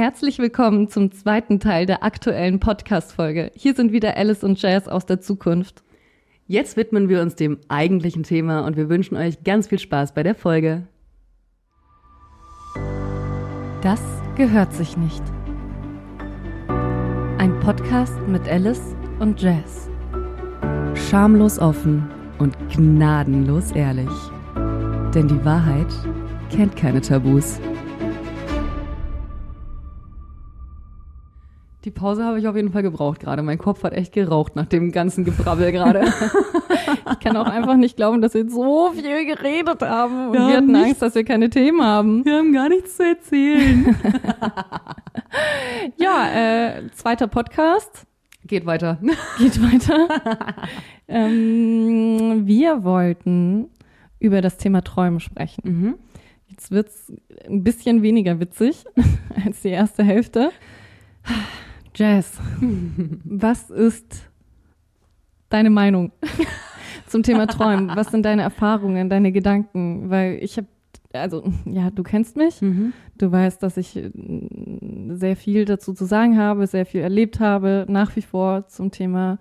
Herzlich willkommen zum zweiten Teil der aktuellen Podcast-Folge. Hier sind wieder Alice und Jazz aus der Zukunft. Jetzt widmen wir uns dem eigentlichen Thema und wir wünschen euch ganz viel Spaß bei der Folge. Das gehört sich nicht. Ein Podcast mit Alice und Jazz. Schamlos offen und gnadenlos ehrlich. Denn die Wahrheit kennt keine Tabus. Die Pause habe ich auf jeden Fall gebraucht gerade. Mein Kopf hat echt geraucht nach dem ganzen Gebrabbel gerade. ich kann auch einfach nicht glauben, dass wir so viel geredet haben. Und wir, wir hatten Angst, dass wir keine Themen haben. Wir haben gar nichts zu erzählen. ja, äh, zweiter Podcast. Geht weiter. Geht weiter. ähm, wir wollten über das Thema Träumen sprechen. Mhm. Jetzt wird's ein bisschen weniger witzig als die erste Hälfte. Jazz, was ist deine Meinung zum Thema Träumen? Was sind deine Erfahrungen, deine Gedanken? Weil ich habe, also ja, du kennst mich, mhm. du weißt, dass ich äh, sehr viel dazu zu sagen habe, sehr viel erlebt habe, nach wie vor zum Thema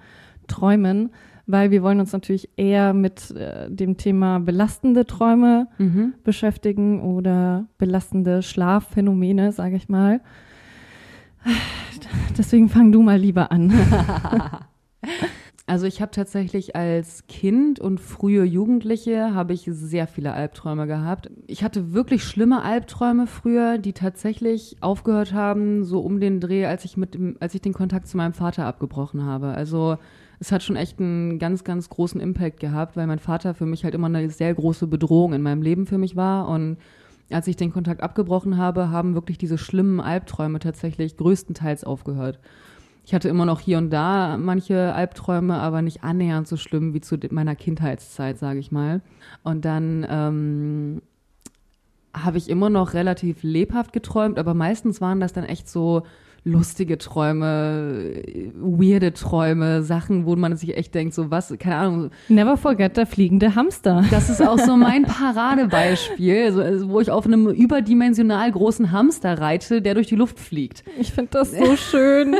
Träumen, weil wir wollen uns natürlich eher mit äh, dem Thema belastende Träume mhm. beschäftigen oder belastende Schlafphänomene, sage ich mal. Deswegen fang du mal lieber an. Also ich habe tatsächlich als Kind und frühe Jugendliche habe ich sehr viele Albträume gehabt. Ich hatte wirklich schlimme Albträume früher, die tatsächlich aufgehört haben, so um den Dreh, als ich mit dem, als ich den Kontakt zu meinem Vater abgebrochen habe. Also es hat schon echt einen ganz, ganz großen Impact gehabt, weil mein Vater für mich halt immer eine sehr große Bedrohung in meinem Leben für mich war und als ich den Kontakt abgebrochen habe, haben wirklich diese schlimmen Albträume tatsächlich größtenteils aufgehört. Ich hatte immer noch hier und da manche Albträume, aber nicht annähernd so schlimm wie zu meiner Kindheitszeit, sage ich mal. Und dann ähm, habe ich immer noch relativ lebhaft geträumt, aber meistens waren das dann echt so lustige Träume, weirde Träume, Sachen, wo man sich echt denkt, so was, keine Ahnung. Never forget der fliegende Hamster. Das ist auch so mein Paradebeispiel, also, wo ich auf einem überdimensional großen Hamster reite, der durch die Luft fliegt. Ich finde das so schön.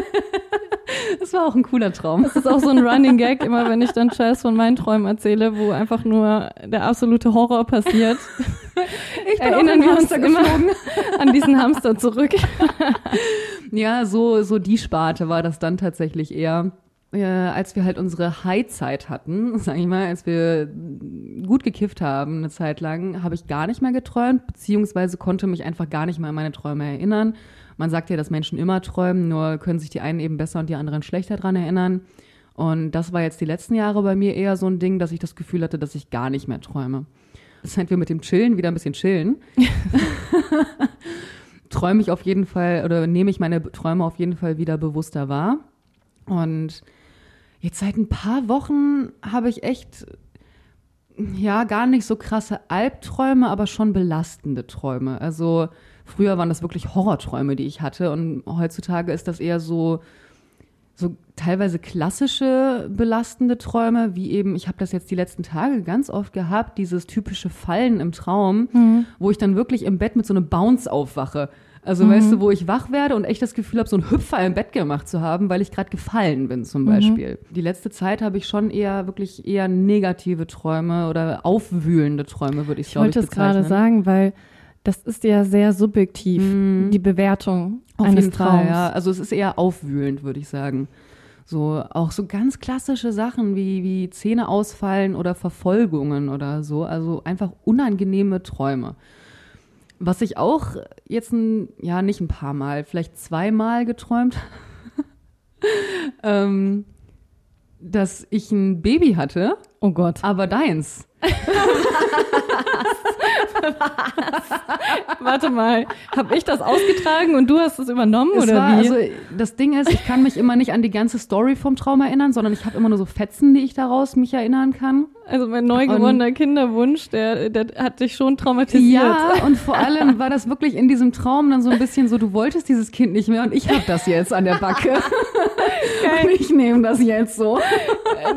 Das war auch ein cooler Traum. Das ist auch so ein Running Gag, immer wenn ich dann Chess von meinen Träumen erzähle, wo einfach nur der absolute Horror passiert. Ich bin Erinnern wir uns immer an diesen Hamster zurück. Ja, so, so die Sparte war das dann tatsächlich eher. Äh, als wir halt unsere High-Zeit hatten, sag ich mal, als wir gut gekifft haben eine Zeit lang, habe ich gar nicht mehr geträumt, beziehungsweise konnte mich einfach gar nicht mehr an meine Träume erinnern. Man sagt ja, dass Menschen immer träumen, nur können sich die einen eben besser und die anderen schlechter dran erinnern. Und das war jetzt die letzten Jahre bei mir eher so ein Ding, dass ich das Gefühl hatte, dass ich gar nicht mehr träume. Seit wir mit dem Chillen wieder ein bisschen chillen, träume ich auf jeden Fall oder nehme ich meine Träume auf jeden Fall wieder bewusster wahr. Und jetzt seit ein paar Wochen habe ich echt, ja, gar nicht so krasse Albträume, aber schon belastende Träume. Also früher waren das wirklich Horrorträume, die ich hatte. Und heutzutage ist das eher so, so teilweise klassische belastende Träume, wie eben, ich habe das jetzt die letzten Tage ganz oft gehabt, dieses typische Fallen im Traum, mhm. wo ich dann wirklich im Bett mit so einem Bounce aufwache. Also mhm. weißt du, wo ich wach werde und echt das Gefühl habe, so einen Hüpfer im Bett gemacht zu haben, weil ich gerade gefallen bin zum mhm. Beispiel. Die letzte Zeit habe ich schon eher wirklich eher negative Träume oder aufwühlende Träume, würde ich, glaube ich, bezeichnen. Ich wollte es gerade sagen, weil das ist ja sehr subjektiv, mhm. die Bewertung Auf eines jeden Traums. Fall, ja. Also es ist eher aufwühlend, würde ich sagen. So, auch so ganz klassische Sachen wie, wie Zähne ausfallen oder Verfolgungen oder so. Also einfach unangenehme Träume. Was ich auch jetzt ein, ja, nicht ein paar Mal, vielleicht zweimal geträumt, ähm, dass ich ein Baby hatte. Oh Gott. Aber deins. Warte mal, habe ich das ausgetragen und du hast es übernommen es oder war, wie? Also das Ding ist, ich kann mich immer nicht an die ganze Story vom Traum erinnern, sondern ich habe immer nur so Fetzen, die ich daraus mich erinnern kann. Also mein neugeborener Kinderwunsch, der, der hat dich schon traumatisiert. Ja, und vor allem war das wirklich in diesem Traum dann so ein bisschen so, du wolltest dieses Kind nicht mehr und ich habe das jetzt an der Backe. und ich nehme das jetzt so.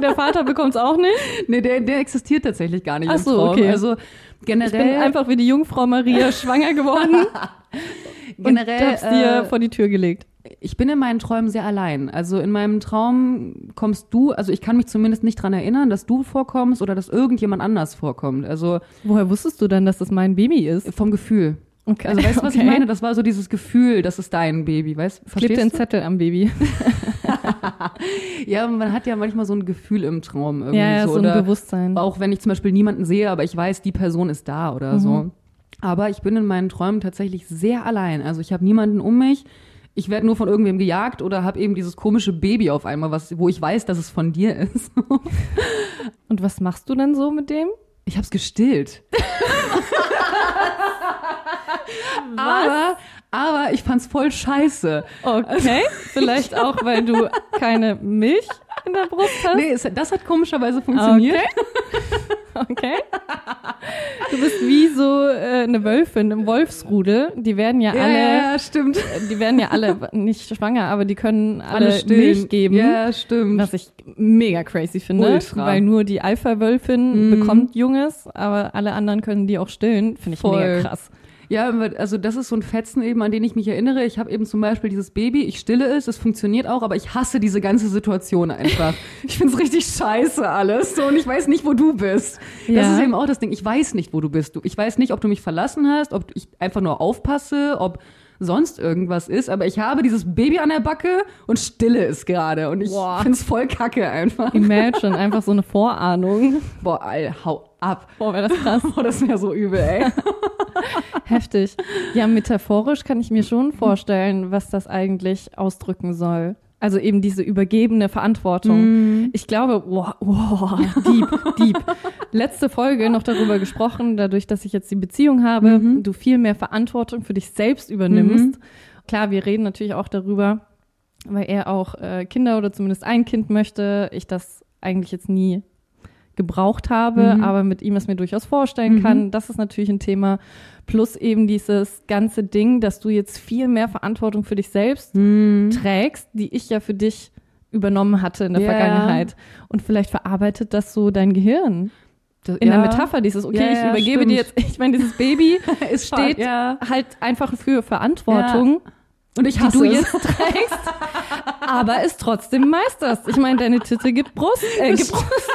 Der Vater bekommt es auch nicht? Nee, der, der existiert tatsächlich gar nicht Ach so, im Traum. Okay. Also generell. Ich bin einfach wie die Jungfrau Maria schwanger geworden. generell. Und hab's dir äh, vor die Tür gelegt. ich bin in meinen Träumen sehr allein. Also in meinem Traum kommst du, also ich kann mich zumindest nicht dran erinnern, dass du vorkommst oder dass irgendjemand anders vorkommt. Also Woher wusstest du dann, dass das mein Baby ist? vom Gefühl. Okay. Also weißt du, was okay. ich meine? Das war so dieses Gefühl, das ist dein Baby, weißt Klebt Verstehst den du? Zettel am Baby. Ja, man hat ja manchmal so ein Gefühl im Traum irgendwie Ja, ja, so. so ein oder Bewusstsein. auch wenn ich zum Beispiel niemanden sehe, aber ich weiß, die Person ist da oder so. Mhm. Aber ich bin in meinen Träumen tatsächlich sehr allein. Also ich habe niemanden um mich. Ich werde nur von irgendwem gejagt oder habe eben dieses komische Baby auf einmal, was, wo ich weiß, dass es von dir ist. Und was machst du denn so mit dem? Ich habe es gestillt. aber, aber ich fand's voll scheiße. Okay, vielleicht auch, weil du keine Milch in der Brust hast. Nee, das hat komischerweise funktioniert. Okay. Du bist wie so äh, eine Wölfin im Wolfsrudel. Die werden ja, Ja, alle, ja, stimmt. die werden ja alle nicht schwanger, aber die können alle, stillen. Milch geben. Ja, stimmt. Was ich mega crazy finde, Ultra. weil nur die Alpha-Wölfin Mhm. bekommt Junges, aber alle anderen können die auch stillen. Finde ich Voll. mega krass. Ja, also das ist so ein Fetzen eben, an den ich mich erinnere. Ich habe eben zum Beispiel dieses Baby, ich stille es, es funktioniert auch, aber ich hasse diese ganze Situation einfach. ich find's richtig scheiße alles so, und ich weiß nicht, wo du bist. Das Ja. ist eben auch das Ding. Ich weiß nicht, wo du bist. Ich weiß nicht, ob du mich verlassen hast, ob ich einfach nur aufpasse, ob sonst irgendwas ist, aber ich habe dieses Baby an der Backe und stille es gerade und ich Boah. find's voll kacke einfach. Imagine, einfach so eine Vorahnung. Boah, Al, hau ab. Boah, wäre das krass. Boah, das wäre so übel, ey. Heftig. Ja, metaphorisch kann ich mir schon vorstellen, was das eigentlich ausdrücken soll. Also eben diese übergebene Verantwortung. Ich glaube, wow, wow, deep, deep. Letzte Folge noch darüber gesprochen, dadurch, dass ich jetzt die Beziehung habe, du viel mehr Verantwortung für dich selbst übernimmst. Klar, wir reden natürlich auch darüber, weil er auch äh, Kinder oder zumindest ein Kind möchte. Ich das eigentlich jetzt nie gebraucht habe, Mhm. aber mit ihm es mir durchaus vorstellen kann. Das ist natürlich ein Thema. Plus eben dieses ganze Ding, dass du jetzt viel mehr Verantwortung für dich selbst Mhm. trägst, die ich ja für dich übernommen hatte in der Ja. Vergangenheit. Und vielleicht verarbeitet das so dein Gehirn. Das- In ja. der Metapher dieses, okay, Ja, ich ja, übergebe dir stimmt. jetzt, ich meine, dieses Baby Es steht halt einfach für Verantwortung, Und ich die hasse du es. jetzt trägst, aber es trotzdem meisterst. Ich meine, deine Titte gibt Brust, äh, gibt Brust.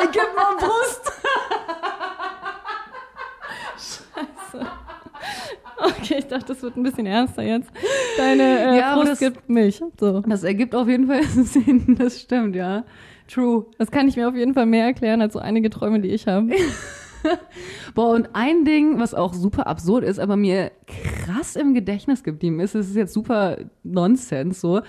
Ey, gib mal Brust. Okay, ich dachte, das wird ein bisschen ernster jetzt. Deine äh, Ja, Brust das- gibt Milch. So. Das ergibt auf jeden Fall Sinn, das stimmt, ja. True. Das kann ich mir auf jeden Fall mehr erklären als so einige Träume, die ich habe. Boah, und ein Ding, was auch super absurd ist, aber mir krass im Gedächtnis geblieben ist, es ist jetzt super Nonsens so,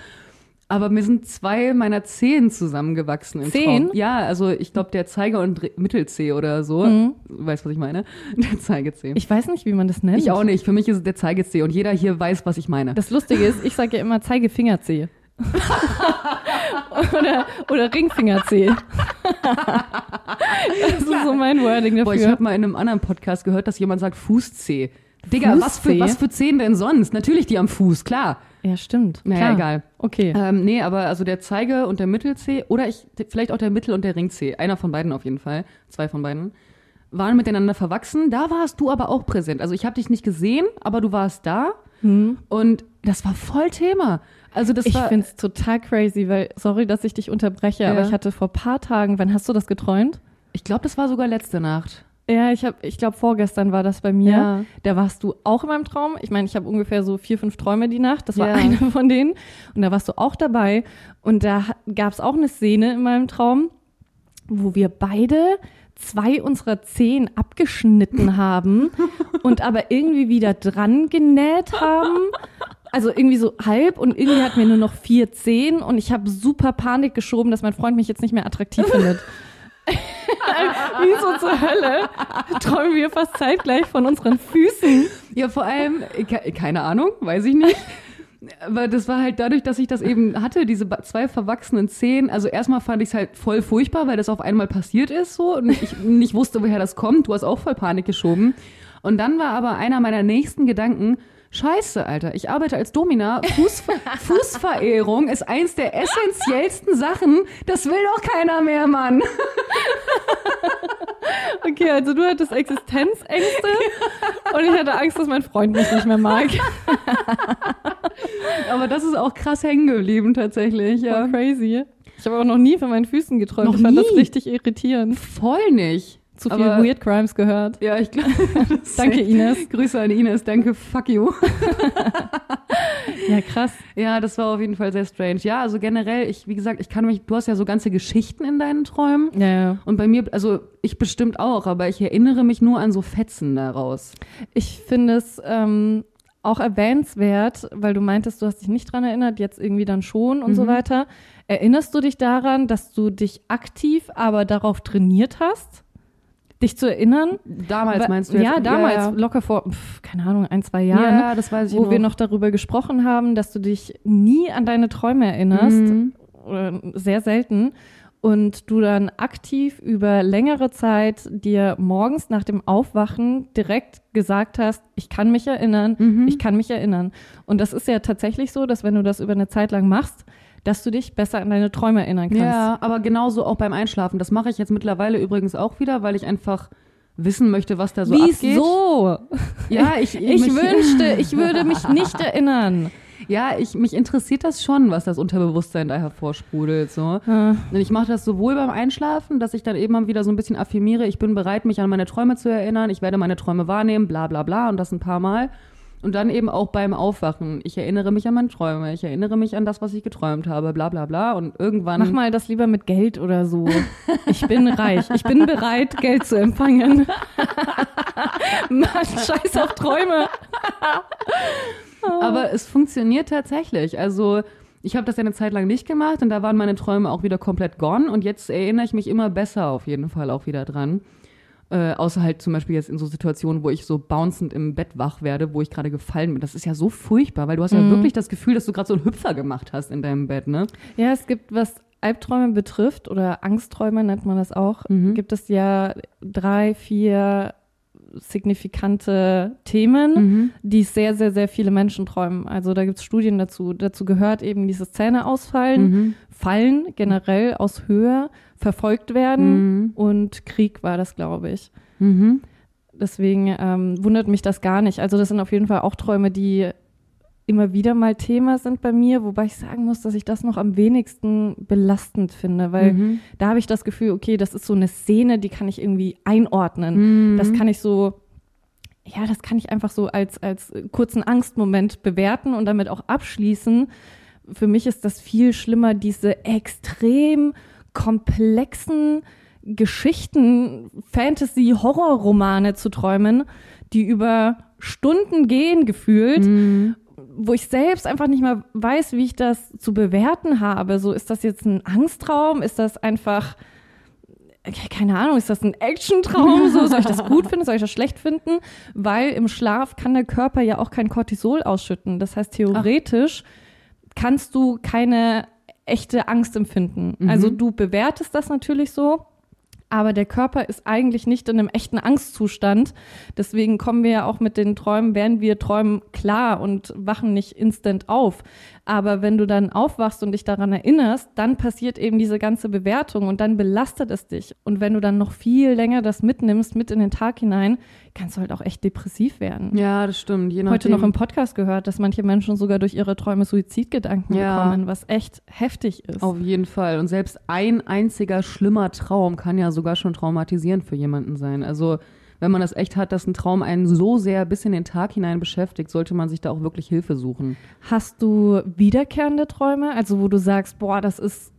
aber mir sind zwei meiner Zehen zusammengewachsen im Zehen? Traum. Ja, also ich glaube der Zeiger- und Mittelzeh oder so. Mhm. Weißt was ich meine? Der Zeigezeh. Ich weiß nicht, wie man das nennt. Ich auch nicht. Für mich ist es der Zeigezeh und jeder hier weiß, was ich meine. Das Lustige ist, ich sage ja immer Zeigefingerzeh. oder, oder Ringfingerzeh. das ist so mein Wording dafür. Boah, ich habe mal in einem anderen Podcast gehört, dass jemand sagt Fußzeh. Digga, was für, Fußzeh? was für Zehen denn sonst? Natürlich die am Fuß, klar. ja, stimmt. Naja, Klar. egal. Okay. Ähm, nee, aber also der Zeige und der Mittelzeh oder ich, vielleicht auch der Mittel- und der Ringzeh, einer von beiden auf jeden Fall, zwei von beiden, waren miteinander verwachsen. Da warst du aber auch präsent. Also ich habe dich nicht gesehen, aber du warst da und das war voll Thema. Also das. Ich finde es total crazy, weil, sorry, dass ich dich unterbreche, aber Ja. ich hatte vor paar Tagen, wann hast du das geträumt? ich glaube, das war sogar letzte Nacht. Ja, ich habe, ich glaube, vorgestern war das bei mir. Ja. Da warst du auch in meinem Traum. Ich meine, ich habe ungefähr so vier, fünf Träume die Nacht. Das war Ja. einer von denen. Und da warst du auch dabei. Und da gab es auch eine Szene in meinem Traum, wo wir beide zwei unserer Zehen abgeschnitten haben und aber irgendwie wieder dran genäht haben. Also irgendwie so halb und irgendwie hatten wir nur noch vier Zehen und ich habe super Panik geschoben, dass mein Freund mich jetzt nicht mehr attraktiv findet. Wieso zur Hölle träumen wir fast zeitgleich von unseren Füßen? Ja, vor allem, ke- keine Ahnung, weiß ich nicht. Aber das war halt dadurch, dass ich das eben hatte, diese zwei verwachsenen Zehen. Also erstmal fand ich es halt voll furchtbar, weil das auf einmal passiert ist so und ich nicht wusste, woher das kommt. Du hast auch voll Panik geschoben. Und dann war aber einer meiner nächsten Gedanken, Scheiße, Alter, ich arbeite als Domina. Fußver Fußverehrung ist eins der essentiellsten Sachen. Das will doch keiner mehr, Mann. Okay, also du hattest Existenzängste und ich hatte Angst, dass mein Freund mich nicht mehr mag. Aber das ist auch krass hängen geblieben, tatsächlich. Ja. Voll crazy. Ich habe auch noch nie von meinen Füßen geträumt. Noch ich fand das nie? richtig irritierend. Voll nicht. Zu viel Aber- Weird Crimes gehört. Ja, ich glaube. Danke, Ines. Grüße an Ines, danke, fuck you. Ja, krass. Ja, das war auf jeden Fall sehr strange. Ja, also generell, ich, wie gesagt, ich kann mich, du hast ja so ganze Geschichten in deinen Träumen. Ja, ja. Und bei mir, also ich bestimmt auch, aber ich erinnere mich nur an so Fetzen daraus. Ich finde es ähm, auch erwähnenswert, weil du meintest, du hast dich nicht dran erinnert, jetzt irgendwie dann schon und so weiter. Erinnerst du dich daran, dass du dich aktiv aber darauf trainiert hast, dich zu erinnern? Damals meinst du jetzt? Ja, damals, Ja, locker vor, pf, keine Ahnung, ein, zwei ja. Jahren. ja das weiß ich wo noch. wir noch darüber gesprochen haben, dass du dich nie an deine Träume erinnerst, Mhm. oder sehr selten, und du dann aktiv über längere Zeit dir morgens nach dem Aufwachen direkt gesagt hast, ich kann mich erinnern, Mhm. ich kann mich erinnern. Und das ist ja tatsächlich so, dass wenn du das über eine Zeit lang machst, dass du dich besser an deine Träume erinnern kannst. Ja, aber genauso auch beim Einschlafen. Das mache ich jetzt mittlerweile übrigens auch wieder, weil ich einfach wissen möchte, was da so abgeht. Wieso? Ja, ich, Ich mich- wünschte, ich würde mich nicht erinnern. Ja, ich, mich interessiert das schon, was das Unterbewusstsein da hervorsprudelt. So. Ah. Und ich mache das sowohl beim Einschlafen, dass ich dann eben mal wieder so ein bisschen affirmiere, ich bin bereit, mich an meine Träume zu erinnern, ich werde meine Träume wahrnehmen, bla bla bla und das ein paar Mal. Und dann eben auch beim Aufwachen. Ich erinnere mich an meine Träume, ich erinnere mich an das, was ich geträumt habe, bla bla bla. Und irgendwann. Mach mal das lieber mit Geld oder so. Ich bin reich. Ich bin bereit, Geld zu empfangen. Mann, scheiß auf Träume. Aber es funktioniert tatsächlich. Also ich habe das ja eine Zeit lang nicht gemacht und da waren meine Träume auch wieder komplett gone und jetzt erinnere ich mich immer besser auf jeden Fall auch wieder dran. Äh, außer halt zum Beispiel jetzt in so Situationen, wo ich so bouncend im Bett wach werde, wo ich gerade gefallen bin. Das ist ja so furchtbar, weil du hast ja wirklich das Gefühl, dass du gerade so einen Hüpfer gemacht hast in deinem Bett, ne? Ja, es gibt, was Albträume betrifft, oder Angstträume nennt man das auch, gibt es ja drei, vier signifikante Themen, die sehr, sehr, sehr viele Menschen träumen. Also da gibt es Studien dazu. Dazu gehört eben dieses Zähneausfallen, Fallen generell aus Höhe, verfolgt werden und Krieg war das, glaube ich. Mhm. Deswegen ähm, wundert mich das gar nicht. Also das sind auf jeden Fall auch Träume, die immer wieder mal Thema sind bei mir, wobei ich sagen muss, dass ich das noch am wenigsten belastend finde, weil Mhm. da habe ich das Gefühl, okay, das ist so eine Szene, die kann ich irgendwie einordnen. Mhm. Das kann ich so, ja, das kann ich einfach so als, als kurzen Angstmoment bewerten und damit auch abschließen. Für mich ist das viel schlimmer, diese extrem komplexen Geschichten, Fantasy, Horrorromane zu träumen, die über Stunden gehen gefühlt, wo ich selbst einfach nicht mehr weiß, wie ich das zu bewerten habe. So, ist das jetzt ein Angsttraum? Ist das einfach, keine Ahnung, ist das ein Actiontraum? So, soll ich das gut finden? Soll ich das schlecht finden? Weil im Schlaf kann der Körper ja auch kein Cortisol ausschütten. Das heißt, theoretisch kannst du keine echte Angst empfinden. Also du bewertest das natürlich so, aber der Körper ist eigentlich nicht in einem echten Angstzustand. Deswegen kommen wir ja auch mit den Träumen, während wir träumen, klar und wachen nicht instant auf. Aber wenn du dann aufwachst und dich daran erinnerst, dann passiert eben diese ganze Bewertung und dann belastet es dich. Und wenn du dann noch viel länger das mitnimmst, mit in den Tag hinein, kannst du halt auch echt depressiv werden. Ja, das stimmt. Heute noch im Podcast gehört, dass manche Menschen sogar durch ihre Träume Suizidgedanken Ja. bekommen, was echt heftig ist. Auf jeden Fall. Und selbst ein einziger schlimmer Traum kann ja sogar schon traumatisierend für jemanden sein. Also wenn man das echt hat, dass ein Traum einen so sehr bis in den Tag hinein beschäftigt, sollte man sich da auch wirklich Hilfe suchen. Hast du wiederkehrende Träume? Also wo du sagst, boah, das ist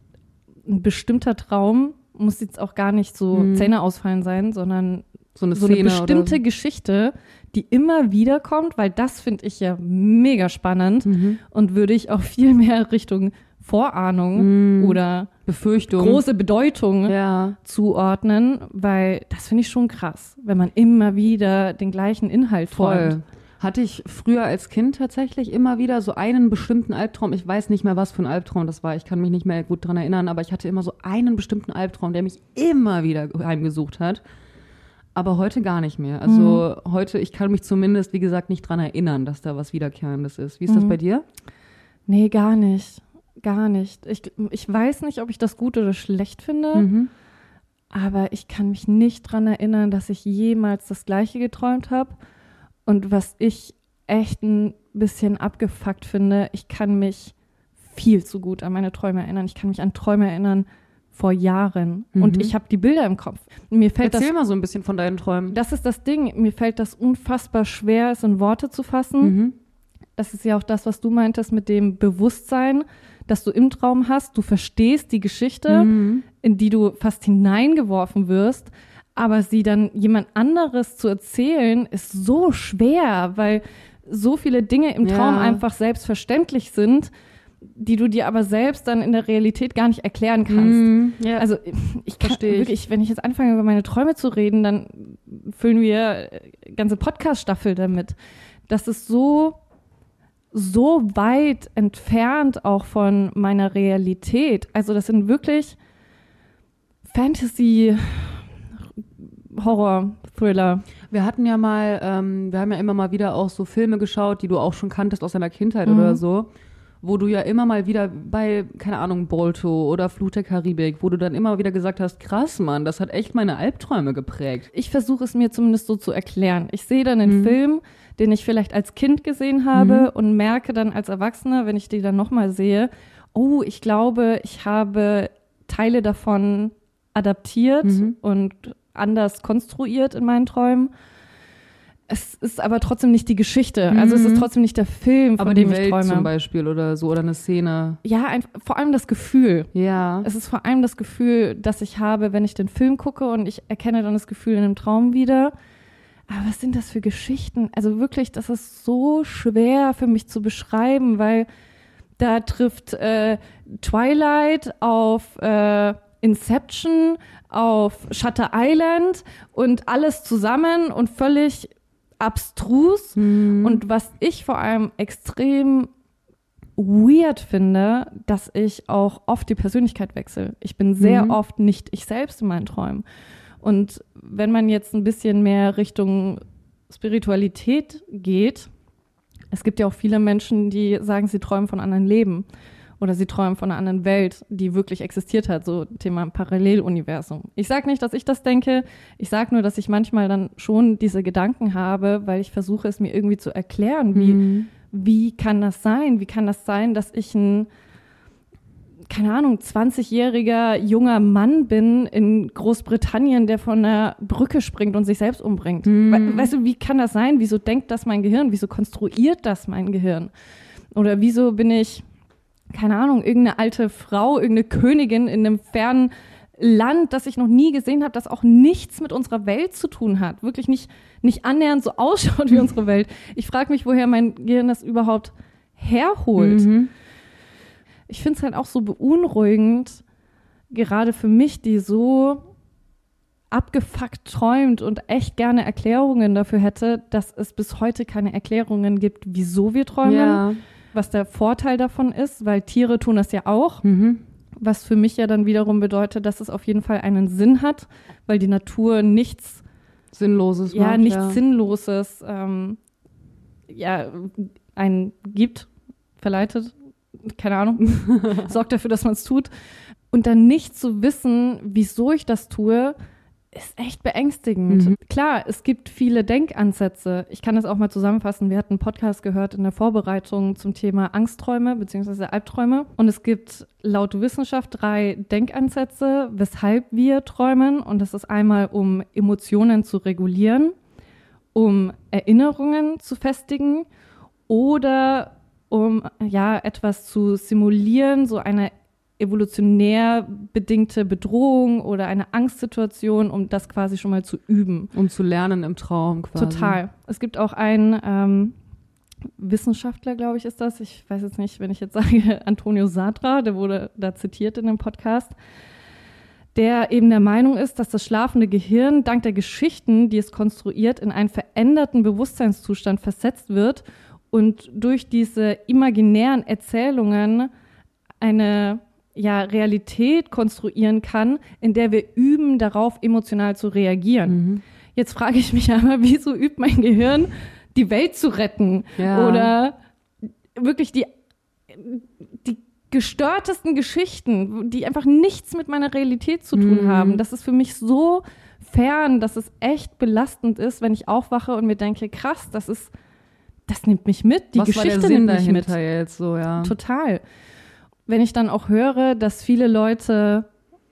ein bestimmter Traum, muss jetzt auch gar nicht so Zähne ausfallen sein, sondern So eine so eine bestimmte oder Geschichte, die immer wieder kommt, weil das finde ich ja mega spannend und würde ich auch viel mehr Richtung Vorahnung oder Befürchtung. große Bedeutung Ja. zuordnen, weil das finde ich schon krass, wenn man immer wieder den gleichen Inhalt Voll. träumt. Hatte ich früher als Kind tatsächlich immer wieder so einen bestimmten Albtraum. Ich weiß nicht mehr, was für ein Albtraum das war. Ich kann mich nicht mehr gut dran erinnern, aber ich hatte immer so einen bestimmten Albtraum, der mich immer wieder heimgesucht hat. Aber heute gar nicht mehr. Also mhm. heute, ich kann mich zumindest, wie gesagt, nicht dran erinnern, dass da was Wiederkehrendes ist. Wie ist mhm. das bei dir? Nee, gar nicht. Gar nicht. Ich, ich weiß nicht, ob ich das gut oder schlecht finde, mhm. aber ich kann mich nicht dran erinnern, dass ich jemals das Gleiche geträumt habe. Und was ich echt ein bisschen abgefuckt finde, ich kann mich viel zu gut an meine Träume erinnern. Ich kann mich an Träume erinnern vor Jahren mhm. und ich habe die Bilder im Kopf. Mir fällt Erzähl das, mal so ein bisschen von deinen Träumen. Das ist das Ding. Mir fällt das unfassbar schwer, es in Worte zu fassen. Mhm. Das ist ja auch das, was du meintest mit dem Bewusstsein, das du im Traum hast. Du verstehst die Geschichte, mhm. in die du fast hineingeworfen wirst, aber sie dann jemand anderes zu erzählen, ist so schwer, weil so viele Dinge im Traum ja. einfach selbstverständlich sind, die du dir aber selbst dann in der Realität gar nicht erklären kannst. Mm, yeah. Also ich kann Versteh wirklich, wenn ich jetzt anfange über meine Träume zu reden, dann füllen wir ganze Podcast-Staffel damit. Das ist so so weit entfernt auch von meiner Realität. Also das sind wirklich Fantasy Horror Thriller. Wir hatten ja mal, ähm, wir haben ja immer mal wieder auch so Filme geschaut, die du auch schon kanntest aus deiner Kindheit mhm. oder so, wo du ja immer mal wieder bei, keine Ahnung, Bolto oder Fluch der Karibik, wo du dann immer wieder gesagt hast, krass, Mann, das hat echt meine Albträume geprägt. Ich versuche es mir zumindest so zu erklären. Ich sehe dann einen mhm. Film, den ich vielleicht als Kind gesehen habe mhm. und merke dann als Erwachsener, wenn ich die dann nochmal sehe, oh, ich glaube, ich habe Teile davon adaptiert mhm. und anders konstruiert in meinen Träumen. Es ist aber trotzdem nicht die Geschichte. Also es ist mhm. trotzdem nicht der Film, von aber dem die Welt ich träume. zum Beispiel oder so oder eine Szene. Ja, ein, vor allem das Gefühl. Ja. Es ist vor allem das Gefühl, das ich habe, wenn ich den Film gucke und ich erkenne dann das Gefühl in einem Traum wieder. Aber was sind das für Geschichten? Also wirklich, das ist so schwer für mich zu beschreiben, weil da trifft äh, Twilight auf äh, Inception, auf Shutter Island und alles zusammen und völlig abstrus. Mhm. Und was ich vor allem extrem weird finde, dass ich auch oft die Persönlichkeit wechsle. Ich bin sehr mhm. oft nicht ich selbst in meinen Träumen. Und wenn man jetzt ein bisschen mehr Richtung Spiritualität geht, es gibt ja auch viele Menschen, die sagen, sie träumen von anderen Leben oder sie träumen von einer anderen Welt, die wirklich existiert hat, so Thema Paralleluniversum. Ich sage nicht, dass ich das denke, ich sage nur, dass ich manchmal dann schon diese Gedanken habe, weil ich versuche es mir irgendwie zu erklären, wie, mhm. wie kann das sein? Wie kann das sein, dass ich ein keine Ahnung, 20-jähriger junger Mann bin in Großbritannien, der von einer Brücke springt und sich selbst umbringt. Mm. We weißt du, wie kann das sein? Wieso denkt das mein Gehirn? Wieso konstruiert das mein Gehirn? Oder wieso bin ich keine Ahnung, irgendeine alte Frau, irgendeine Königin in einem fernen Land, das ich noch nie gesehen habe, das auch nichts mit unserer Welt zu tun hat, wirklich nicht, nicht annähernd so ausschaut wie unsere Welt. Ich frage mich, woher mein Gehirn das überhaupt herholt. Mhm. Ich finde es halt auch so beunruhigend, gerade für mich, die so abgefuckt träumt und echt gerne Erklärungen dafür hätte, dass es bis heute keine Erklärungen gibt, wieso wir träumen. Ja was der Vorteil davon ist, weil Tiere tun das ja auch. Mhm. Was für mich ja dann wiederum bedeutet, dass es auf jeden Fall einen Sinn hat, weil die Natur nichts Sinnloses ja, macht, nichts ja. Sinnloses ähm, ja, einen gibt, verleitet, keine Ahnung, sorgt dafür, dass man es tut. Und dann nicht zu wissen, wieso ich das tue, ist echt beängstigend. Mhm. Klar, es gibt viele Denkansätze. Ich kann das auch mal zusammenfassen. Wir hatten einen Podcast gehört in der Vorbereitung zum Thema Angstträume bzw. Albträume. Und es gibt laut Wissenschaft drei Denkansätze, weshalb wir träumen. Und das ist einmal, um Emotionen zu regulieren, um Erinnerungen zu festigen oder um ja etwas zu simulieren, so eine evolutionär bedingte Bedrohung oder eine Angstsituation, um das quasi schon mal zu üben. Um zu lernen im Traum quasi. Total. Es gibt auch einen ähm, Wissenschaftler, glaube ich, ist das. Ich weiß jetzt nicht, wenn ich jetzt sage Antonio Sadra, der wurde da zitiert in dem Podcast, der eben der Meinung ist, dass das schlafende Gehirn dank der Geschichten, die es konstruiert, in einen veränderten Bewusstseinszustand versetzt wird und durch diese imaginären Erzählungen eine ja Realität konstruieren kann, in der wir üben, darauf emotional zu reagieren. Mhm. Jetzt frage ich mich aber, wieso übt mein Gehirn, die Welt zu retten? Ja. Oder wirklich die, die gestörtesten Geschichten, die einfach nichts mit meiner Realität zu tun Mhm. haben. Das ist für mich so fern, dass es echt belastend ist, wenn ich aufwache und mir denke, krass, das ist, das nimmt mich mit. Die Was war Geschichte der Sinn nimmt mich mit. dahinter jetzt so, ja. Total. Wenn ich dann auch höre, dass viele Leute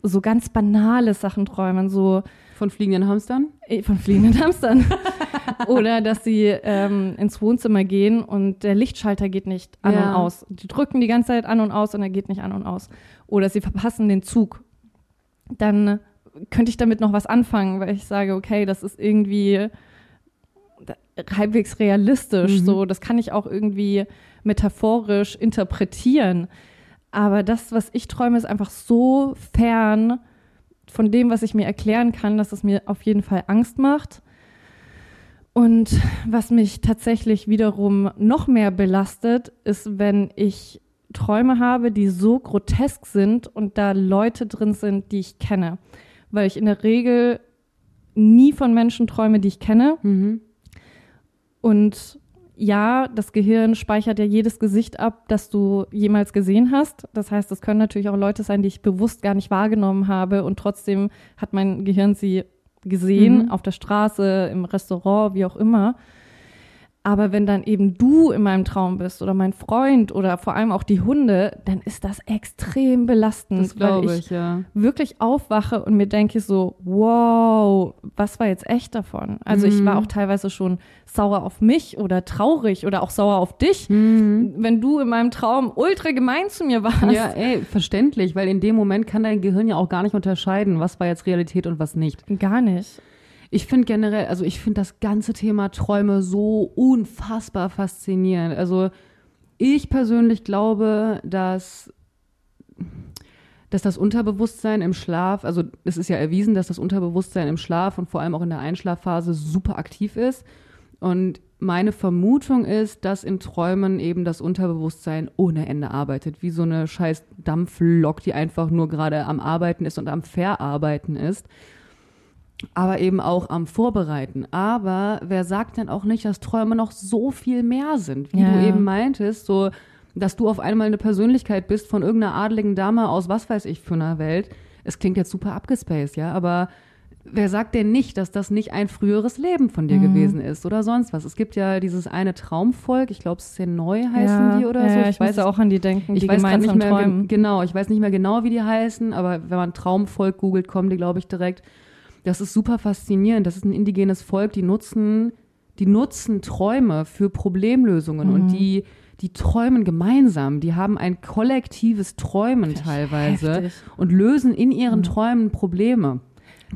so ganz banale Sachen träumen, so Von fliegenden Hamstern? eh, von fliegenden Hamstern. Oder dass sie ähm, ins Wohnzimmer gehen und der Lichtschalter geht nicht an Ja. und aus. Die drücken die ganze Zeit an und aus und er geht nicht an und aus. Oder sie verpassen den Zug. Dann könnte ich damit noch was anfangen, weil ich sage, okay, das ist irgendwie halbwegs realistisch. Mhm. So, das kann ich auch irgendwie metaphorisch interpretieren. Aber das, was ich träume, ist einfach so fern von dem, was ich mir erklären kann, dass es mir auf jeden Fall Angst macht. Und was mich tatsächlich wiederum noch mehr belastet, ist, wenn ich Träume habe, die so grotesk sind und da Leute drin sind, die ich kenne. Weil ich in der Regel nie von Menschen träume, die ich kenne. Mhm. Und ja, das Gehirn speichert ja jedes Gesicht ab, das du jemals gesehen hast. Das heißt, es können natürlich auch Leute sein, die ich bewusst gar nicht wahrgenommen habe und trotzdem hat mein Gehirn sie gesehen, Mhm. auf der Straße, im Restaurant, wie auch immer. Aber wenn dann eben du in meinem Traum bist oder mein Freund oder vor allem auch die Hunde, dann ist das extrem belastend, Das glaube weil ich, ja. wirklich aufwache und mir denke so, wow, was war jetzt echt davon? Also ich Mhm. war auch teilweise schon sauer auf mich oder traurig oder auch sauer auf dich, Mhm. wenn du in meinem Traum ultra gemein zu mir warst. Ja, ey, verständlich, weil in dem Moment kann dein Gehirn ja auch gar nicht unterscheiden, was war jetzt Realität und was nicht. Gar nicht. Ich finde generell, also ich finde das ganze Thema Träume so unfassbar faszinierend. Also ich persönlich glaube, dass, dass das Unterbewusstsein im Schlaf, also es ist ja erwiesen, dass das Unterbewusstsein im Schlaf und vor allem auch in der Einschlafphase super aktiv ist. Und meine Vermutung ist, dass in Träumen eben das Unterbewusstsein ohne Ende arbeitet, wie so eine scheiß Dampflok, die einfach nur gerade am Arbeiten ist und am Verarbeiten ist aber eben auch am Vorbereiten. Aber wer sagt denn auch nicht, dass Träume noch so viel mehr sind? Wie Ja. du eben meintest, so, dass du auf einmal eine Persönlichkeit bist von irgendeiner adligen Dame aus was weiß ich für einer Welt. Es klingt jetzt super abgespaced, ja, aber wer sagt denn nicht, dass das nicht ein früheres Leben von dir Mhm. gewesen ist oder sonst was? Es gibt ja dieses eine Traumvolk, ich glaube, Senoi heißen ja, die oder ja, so. Ich, musste es auch an die denken, ich die weiß gerade nicht gemeinsam mehr, träumen. genau, ich weiß nicht mehr genau, wie die heißen, aber wenn man Traumvolk googelt, kommen die, glaube ich, direkt. Das ist super faszinierend. Das ist ein indigenes Volk, die nutzen, die nutzen Träume für Problemlösungen Mhm. und die, die träumen gemeinsam. Die haben ein kollektives Träumen teilweise heftig. und lösen in Mhm. ihren Träumen Probleme.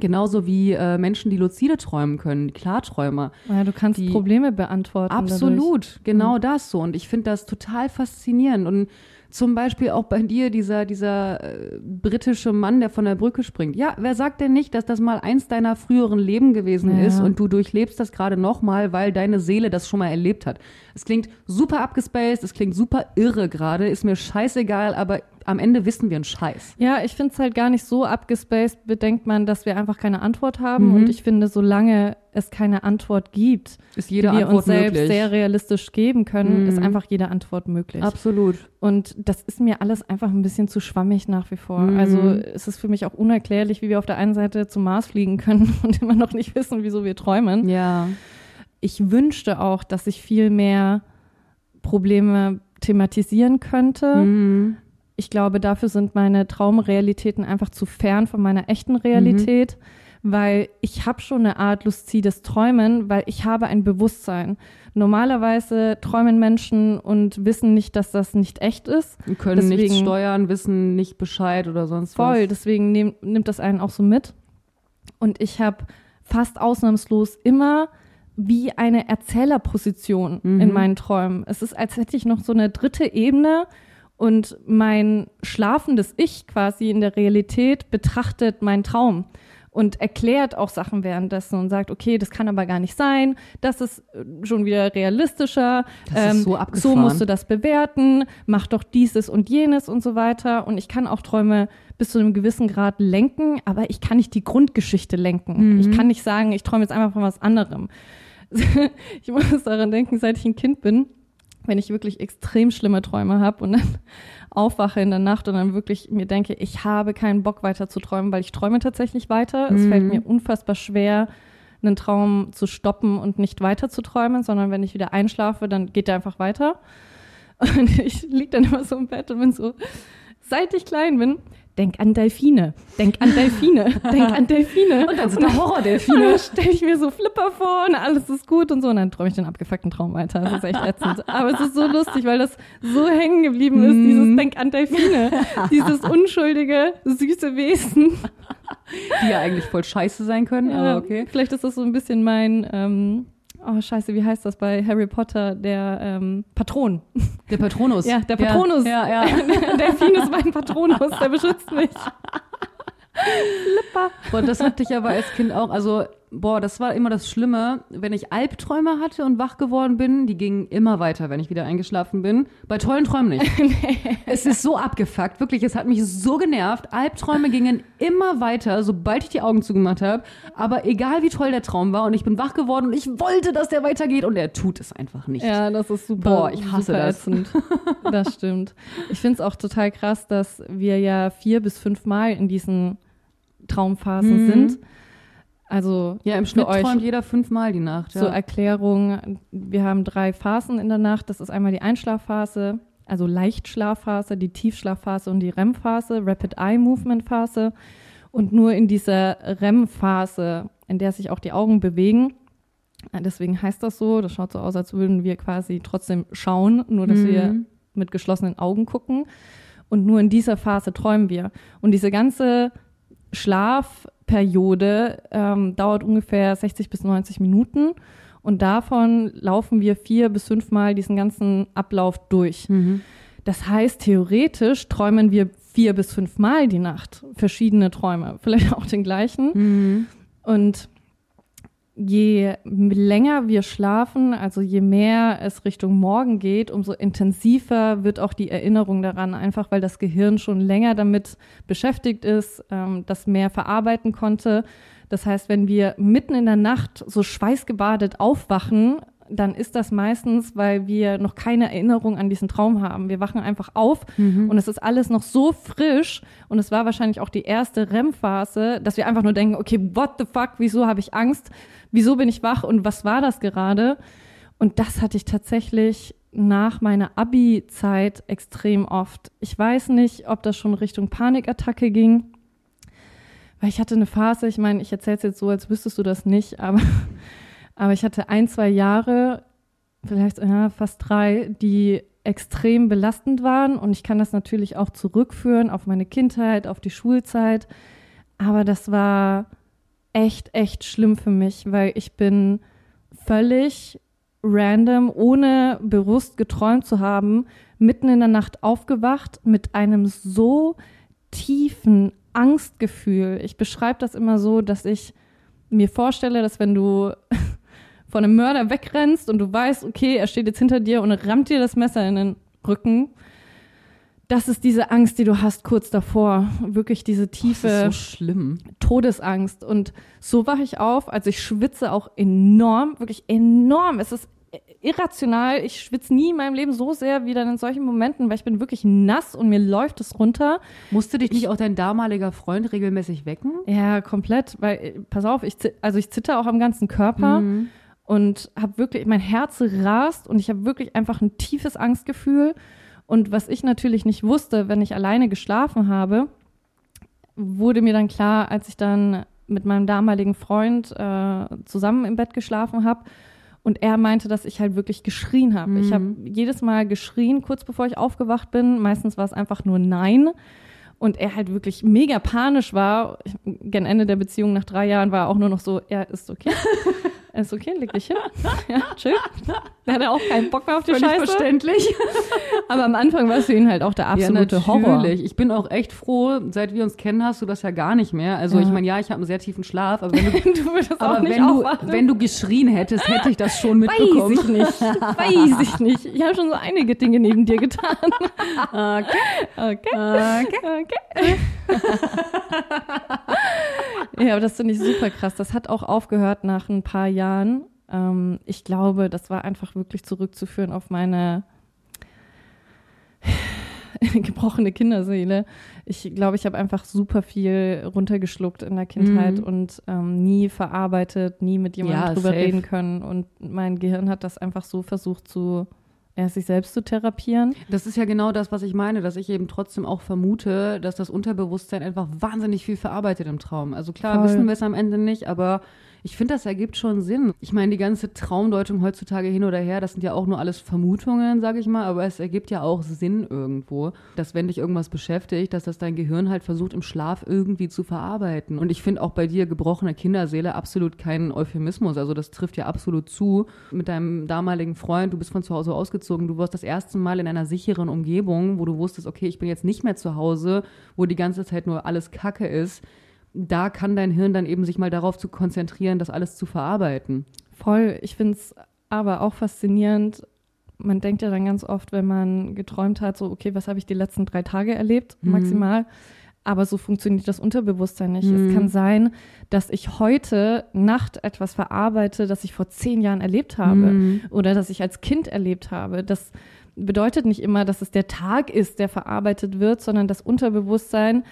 Genauso wie äh, Menschen, die luzide träumen können, die Klarträumer. Ja, du kannst die- Probleme beantworten. Dadurch. Absolut, genau das so. Und ich finde das total faszinierend. Und zum Beispiel auch bei dir, dieser, dieser äh, britische Mann, der von der Brücke springt. Ja, wer sagt denn nicht, dass das mal eins deiner früheren Leben gewesen Ja. ist und du durchlebst das gerade nochmal, weil deine Seele das schon mal erlebt hat? Es klingt super abgespaced, es klingt super irre gerade, ist mir scheißegal, aber am Ende wissen wir einen Scheiß. Ja, ich finde es halt gar nicht so abgespaced, bedenkt man, dass wir einfach keine Antwort haben. Mhm. Und ich finde, solange es keine Antwort gibt, Ist jede die wir Antwort uns selbst möglich. sehr realistisch geben können, Mhm. ist einfach jede Antwort möglich. Absolut. Und das ist mir alles einfach ein bisschen zu schwammig nach wie vor. Mhm. Also es ist für mich auch unerklärlich, wie wir auf der einen Seite zum Mars fliegen können und immer noch nicht wissen, wieso wir träumen. Ja. Ich wünschte auch, dass ich viel mehr Probleme thematisieren könnte. Mhm. Ich glaube, dafür sind meine Traumrealitäten einfach zu fern von meiner echten Realität, weil ich habe schon eine Art luzides Träumen, weil ich habe ein Bewusstsein. Normalerweise träumen Menschen und wissen nicht, dass das nicht echt ist. Und können nichts Deswegen- steuern, wissen nicht Bescheid oder sonst Voll, was. deswegen nehm, nimmt das einen auch so mit. Und ich habe fast ausnahmslos immer wie eine Erzählerposition Mhm. in meinen Träumen. Es ist, als hätte ich noch so eine dritte Ebene und mein schlafendes Ich quasi in der Realität betrachtet meinen Traum und erklärt auch Sachen währenddessen und sagt, okay, das kann aber gar nicht sein, das ist äh, schon wieder realistischer, ist so so musst du das bewerten, mach doch dieses und jenes und so weiter. Und ich kann auch Träume bis zu einem gewissen Grad lenken, aber ich kann nicht die Grundgeschichte lenken. Mhm. Ich kann nicht sagen, ich träume jetzt einfach von was anderem. ich muss daran denken, seit ich ein Kind bin, wenn ich wirklich extrem schlimme Träume habe und dann aufwache in der Nacht und dann wirklich mir denke, ich habe keinen Bock weiter zu träumen, weil ich träume tatsächlich weiter. Mhm. Es fällt mir unfassbar schwer, einen Traum zu stoppen und nicht weiter zu träumen, sondern wenn ich wieder einschlafe, dann geht der einfach weiter. Und ich liege dann immer so im Bett und bin so, seit ich klein bin, denk an Delfine, denk an Delfine, denk an Delfine. Und dann sind da Horrordelfine. stelle ich mir so Flipper vor und alles ist gut und so. Und dann träume ich den abgefuckten Traum weiter. Das ist echt ätzend. Aber es ist so lustig, weil das so hängen geblieben ist, dieses mhm. Denk an Delfine. dieses unschuldige, süße Wesen. Die ja eigentlich voll scheiße sein können, ja, aber okay. Vielleicht ist das so ein bisschen mein, ähm, oh scheiße, wie heißt das bei Harry Potter, der ähm, Patron. Der Patronus. Ja, der Patronus. Ja, ja. ja. Delfin ist mein Patronus, der beschützt mich. Flipper. Und das hatte ich aber als Kind auch. Also boah, das war immer das Schlimme, wenn ich Albträume hatte und wach geworden bin, die gingen immer weiter, wenn ich wieder eingeschlafen bin. Bei tollen Träumen nicht. nee. Es ist so abgefuckt, wirklich, es hat mich so genervt. Albträume gingen immer weiter, sobald ich die Augen zugemacht habe. Aber egal wie toll der Traum war und ich bin wach geworden und ich wollte, dass der weitergeht und er tut es einfach nicht. Ja, das ist super. Boah, ich hasse das. das stimmt. Ich finde es auch total krass, dass wir ja vier bis fünf Mal in diesen Traumphasen mhm. sind. Also ja, im Schnitt träumt jeder fünfmal die Nacht. Ja. Zur Erklärung, wir haben drei Phasen in der Nacht. Das ist einmal die Einschlafphase, also Leichtschlafphase, die Tiefschlafphase und die REM-Phase, Rapid Eye Movement Phase. Und nur in dieser REM-Phase, in der sich auch die Augen bewegen, deswegen heißt das so, das schaut so aus, als würden wir quasi trotzdem schauen, nur dass mhm. wir mit geschlossenen Augen gucken. Und nur in dieser Phase träumen wir. Und diese ganze Schlaf, Periode ähm, dauert ungefähr 60 bis 90 Minuten. Und davon laufen wir vier bis fünfmal diesen ganzen Ablauf durch. Mhm. Das heißt, theoretisch träumen wir vier bis fünfmal die Nacht verschiedene Träume, vielleicht auch den gleichen. Mhm. Und je länger wir schlafen, also je mehr es Richtung Morgen geht, umso intensiver wird auch die Erinnerung daran, einfach weil das Gehirn schon länger damit beschäftigt ist, ähm, das mehr verarbeiten konnte. Das heißt, wenn wir mitten in der Nacht so schweißgebadet aufwachen, dann ist das meistens, weil wir noch keine Erinnerung an diesen Traum haben. Wir wachen einfach auf mhm. und es ist alles noch so frisch und es war wahrscheinlich auch die erste REM-Phase, dass wir einfach nur denken, okay, what the fuck, wieso habe ich Angst? Wieso bin ich wach und was war das gerade? Und das hatte ich tatsächlich nach meiner Abi-Zeit extrem oft. Ich weiß nicht, ob das schon Richtung Panikattacke ging, weil ich hatte eine Phase, ich meine, ich erzähle es jetzt so, als wüsstest du das nicht, aber aber ich hatte ein, zwei Jahre, vielleicht ja, fast drei, die extrem belastend waren. Und ich kann das natürlich auch zurückführen auf meine Kindheit, auf die Schulzeit. Aber das war echt, echt schlimm für mich, weil ich bin völlig random, ohne bewusst geträumt zu haben, mitten in der Nacht aufgewacht mit einem so tiefen Angstgefühl. Ich beschreibe das immer so, dass ich mir vorstelle, dass wenn du von einem Mörder wegrennst und du weißt, okay, er steht jetzt hinter dir und rammt dir das Messer in den Rücken. Das ist diese Angst, die du hast kurz davor. Wirklich diese tiefe so Todesangst. Und so wache ich auf. Also ich schwitze auch enorm, wirklich enorm. Es ist irrational. Ich schwitze nie in meinem Leben so sehr wie dann in solchen Momenten, weil ich bin wirklich nass und mir läuft es runter. Musste dich nicht auch dein damaliger Freund regelmäßig wecken? Ja, komplett. Weil, pass auf, ich, also ich zitter auch am ganzen Körper. Mhm und habe wirklich, mein Herz rast und ich habe wirklich einfach ein tiefes Angstgefühl. Und was ich natürlich nicht wusste, wenn ich alleine geschlafen habe, wurde mir dann klar, als ich dann mit meinem damaligen Freund äh, zusammen im Bett geschlafen habe. Und er meinte, dass ich halt wirklich geschrien habe. Mhm. Ich habe jedes Mal geschrien, kurz bevor ich aufgewacht bin. Meistens war es einfach nur Nein. Und er halt wirklich mega panisch war. Gen Ende der Beziehung nach drei Jahren war er auch nur noch so, er ist okay. Ist okay, leg dich hin. Ja, chill. Der hatte auch keinen Bock mehr auf die Völlig Scheiße. verständlich. Aber am Anfang warst du ihn halt auch der absolute ja, Horror. natürlich. Ich bin auch echt froh, seit wir uns kennen, hast du das ja gar nicht mehr. Also Ja. ich meine, ja, ich habe einen sehr tiefen Schlaf, aber wenn du, Du würdest auch aber nicht wenn, du, wenn du geschrien hättest, hätte ich das schon Weiß mitbekommen. ich nicht. Weiß ich nicht. Ich habe schon so einige Dinge neben dir getan. Okay. Okay. Okay. ja, aber das finde ich super krass. Das hat auch aufgehört nach ein paar Jahren. Ähm, ich glaube, das war einfach wirklich zurückzuführen auf meine gebrochene Kinderseele. Ich glaube, ich habe einfach super viel runtergeschluckt in der Kindheit Mhm. und ähm, nie verarbeitet, nie mit jemandem Ja, drüber safe. reden können. Und mein Gehirn hat das einfach so versucht zu, ja, sich selbst zu therapieren. Das ist ja genau das, was ich meine, dass ich eben trotzdem auch vermute, dass das Unterbewusstsein einfach wahnsinnig viel verarbeitet im Traum. Also klar, Voll. wissen wir es am Ende nicht, aber ich finde, das ergibt schon Sinn. Ich meine, die ganze Traumdeutung heutzutage hin oder her, das sind ja auch nur alles Vermutungen, sage ich mal, aber es ergibt ja auch Sinn irgendwo, dass wenn dich irgendwas beschäftigt, dass das dein Gehirn halt versucht, im Schlaf irgendwie zu verarbeiten. Und ich finde auch bei dir gebrochene Kinderseele absolut kein Euphemismus. Also das trifft ja absolut zu. Mit deinem damaligen Freund, du bist von zu Hause ausgezogen, du warst das erste Mal in einer sicheren Umgebung, wo du wusstest, okay, ich bin jetzt nicht mehr zu Hause, wo die ganze Zeit nur alles Kacke ist. Da kann dein Hirn dann eben sich mal darauf zu konzentrieren, das alles zu verarbeiten. Voll. Ich finde es aber auch faszinierend. Man denkt ja dann ganz oft, wenn man geträumt hat, so, okay, was habe ich die letzten drei Tage erlebt, Mhm. maximal. Aber so funktioniert das Unterbewusstsein nicht. Mhm. Es kann sein, dass ich heute Nacht etwas verarbeite, das ich vor zehn Jahren erlebt habe Mhm. oder das ich als Kind erlebt habe. Das bedeutet nicht immer, dass es der Tag ist, der verarbeitet wird, sondern das Unterbewusstsein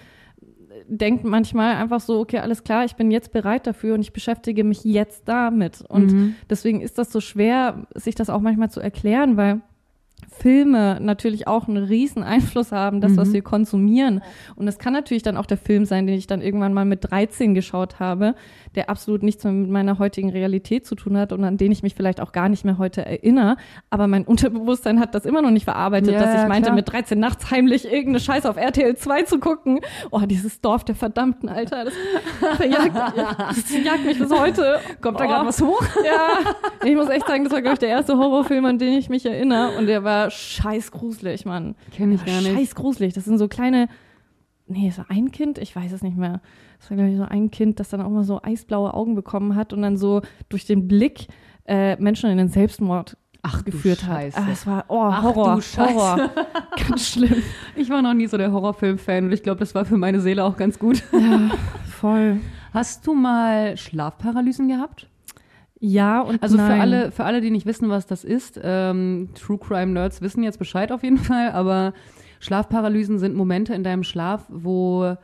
denkt manchmal einfach so, okay, alles klar, ich bin jetzt bereit dafür und ich beschäftige mich jetzt damit. Und Mhm. deswegen ist das so schwer, sich das auch manchmal zu erklären, weil Filme natürlich auch einen riesen Einfluss haben, das, was Mhm. wir konsumieren. Und es kann natürlich dann auch der Film sein, den ich dann irgendwann mal mit 13 geschaut habe, der absolut nichts mehr mit meiner heutigen Realität zu tun hat und an den ich mich vielleicht auch gar nicht mehr heute erinnere. Aber mein Unterbewusstsein hat das immer noch nicht verarbeitet, Ja, dass ich meinte, klar. mit 13 nachts heimlich irgendeine Scheiße auf RTL 2 zu gucken. Oh, dieses Dorf der Verdammten, Alter, das verjagt, das jagt mich bis heute. Kommt da Oh. gerade was hoch? Ja, ich muss echt sagen, das war, glaube ich, der erste Horrorfilm, an den ich mich erinnere. Und der war scheiß gruselig, Mann. Kenn ich gar war nicht. Scheiß gruselig. Das sind so kleine. Nee, es war ein Kind, ich weiß es nicht mehr. Das war, glaube ich, so ein Kind, das dann auch mal so eisblaue Augen bekommen hat und dann so durch den Blick äh, Menschen in den Selbstmord Ach, geführt hat. Scheiße. Ah, es war oh, Ach, Horror, du Scheiße. Horror. Ganz schlimm. Ich war noch nie so der Horrorfilm-Fan und ich glaube, das war für meine Seele auch ganz gut. Ja, voll. Hast du mal Schlafparalysen gehabt? Ja und Also nein. für alle, für alle, die nicht wissen, was das ist, ähm, True Crime Nerds wissen jetzt Bescheid auf jeden Fall, aber Schlafparalysen sind Momente in deinem Schlaf, wo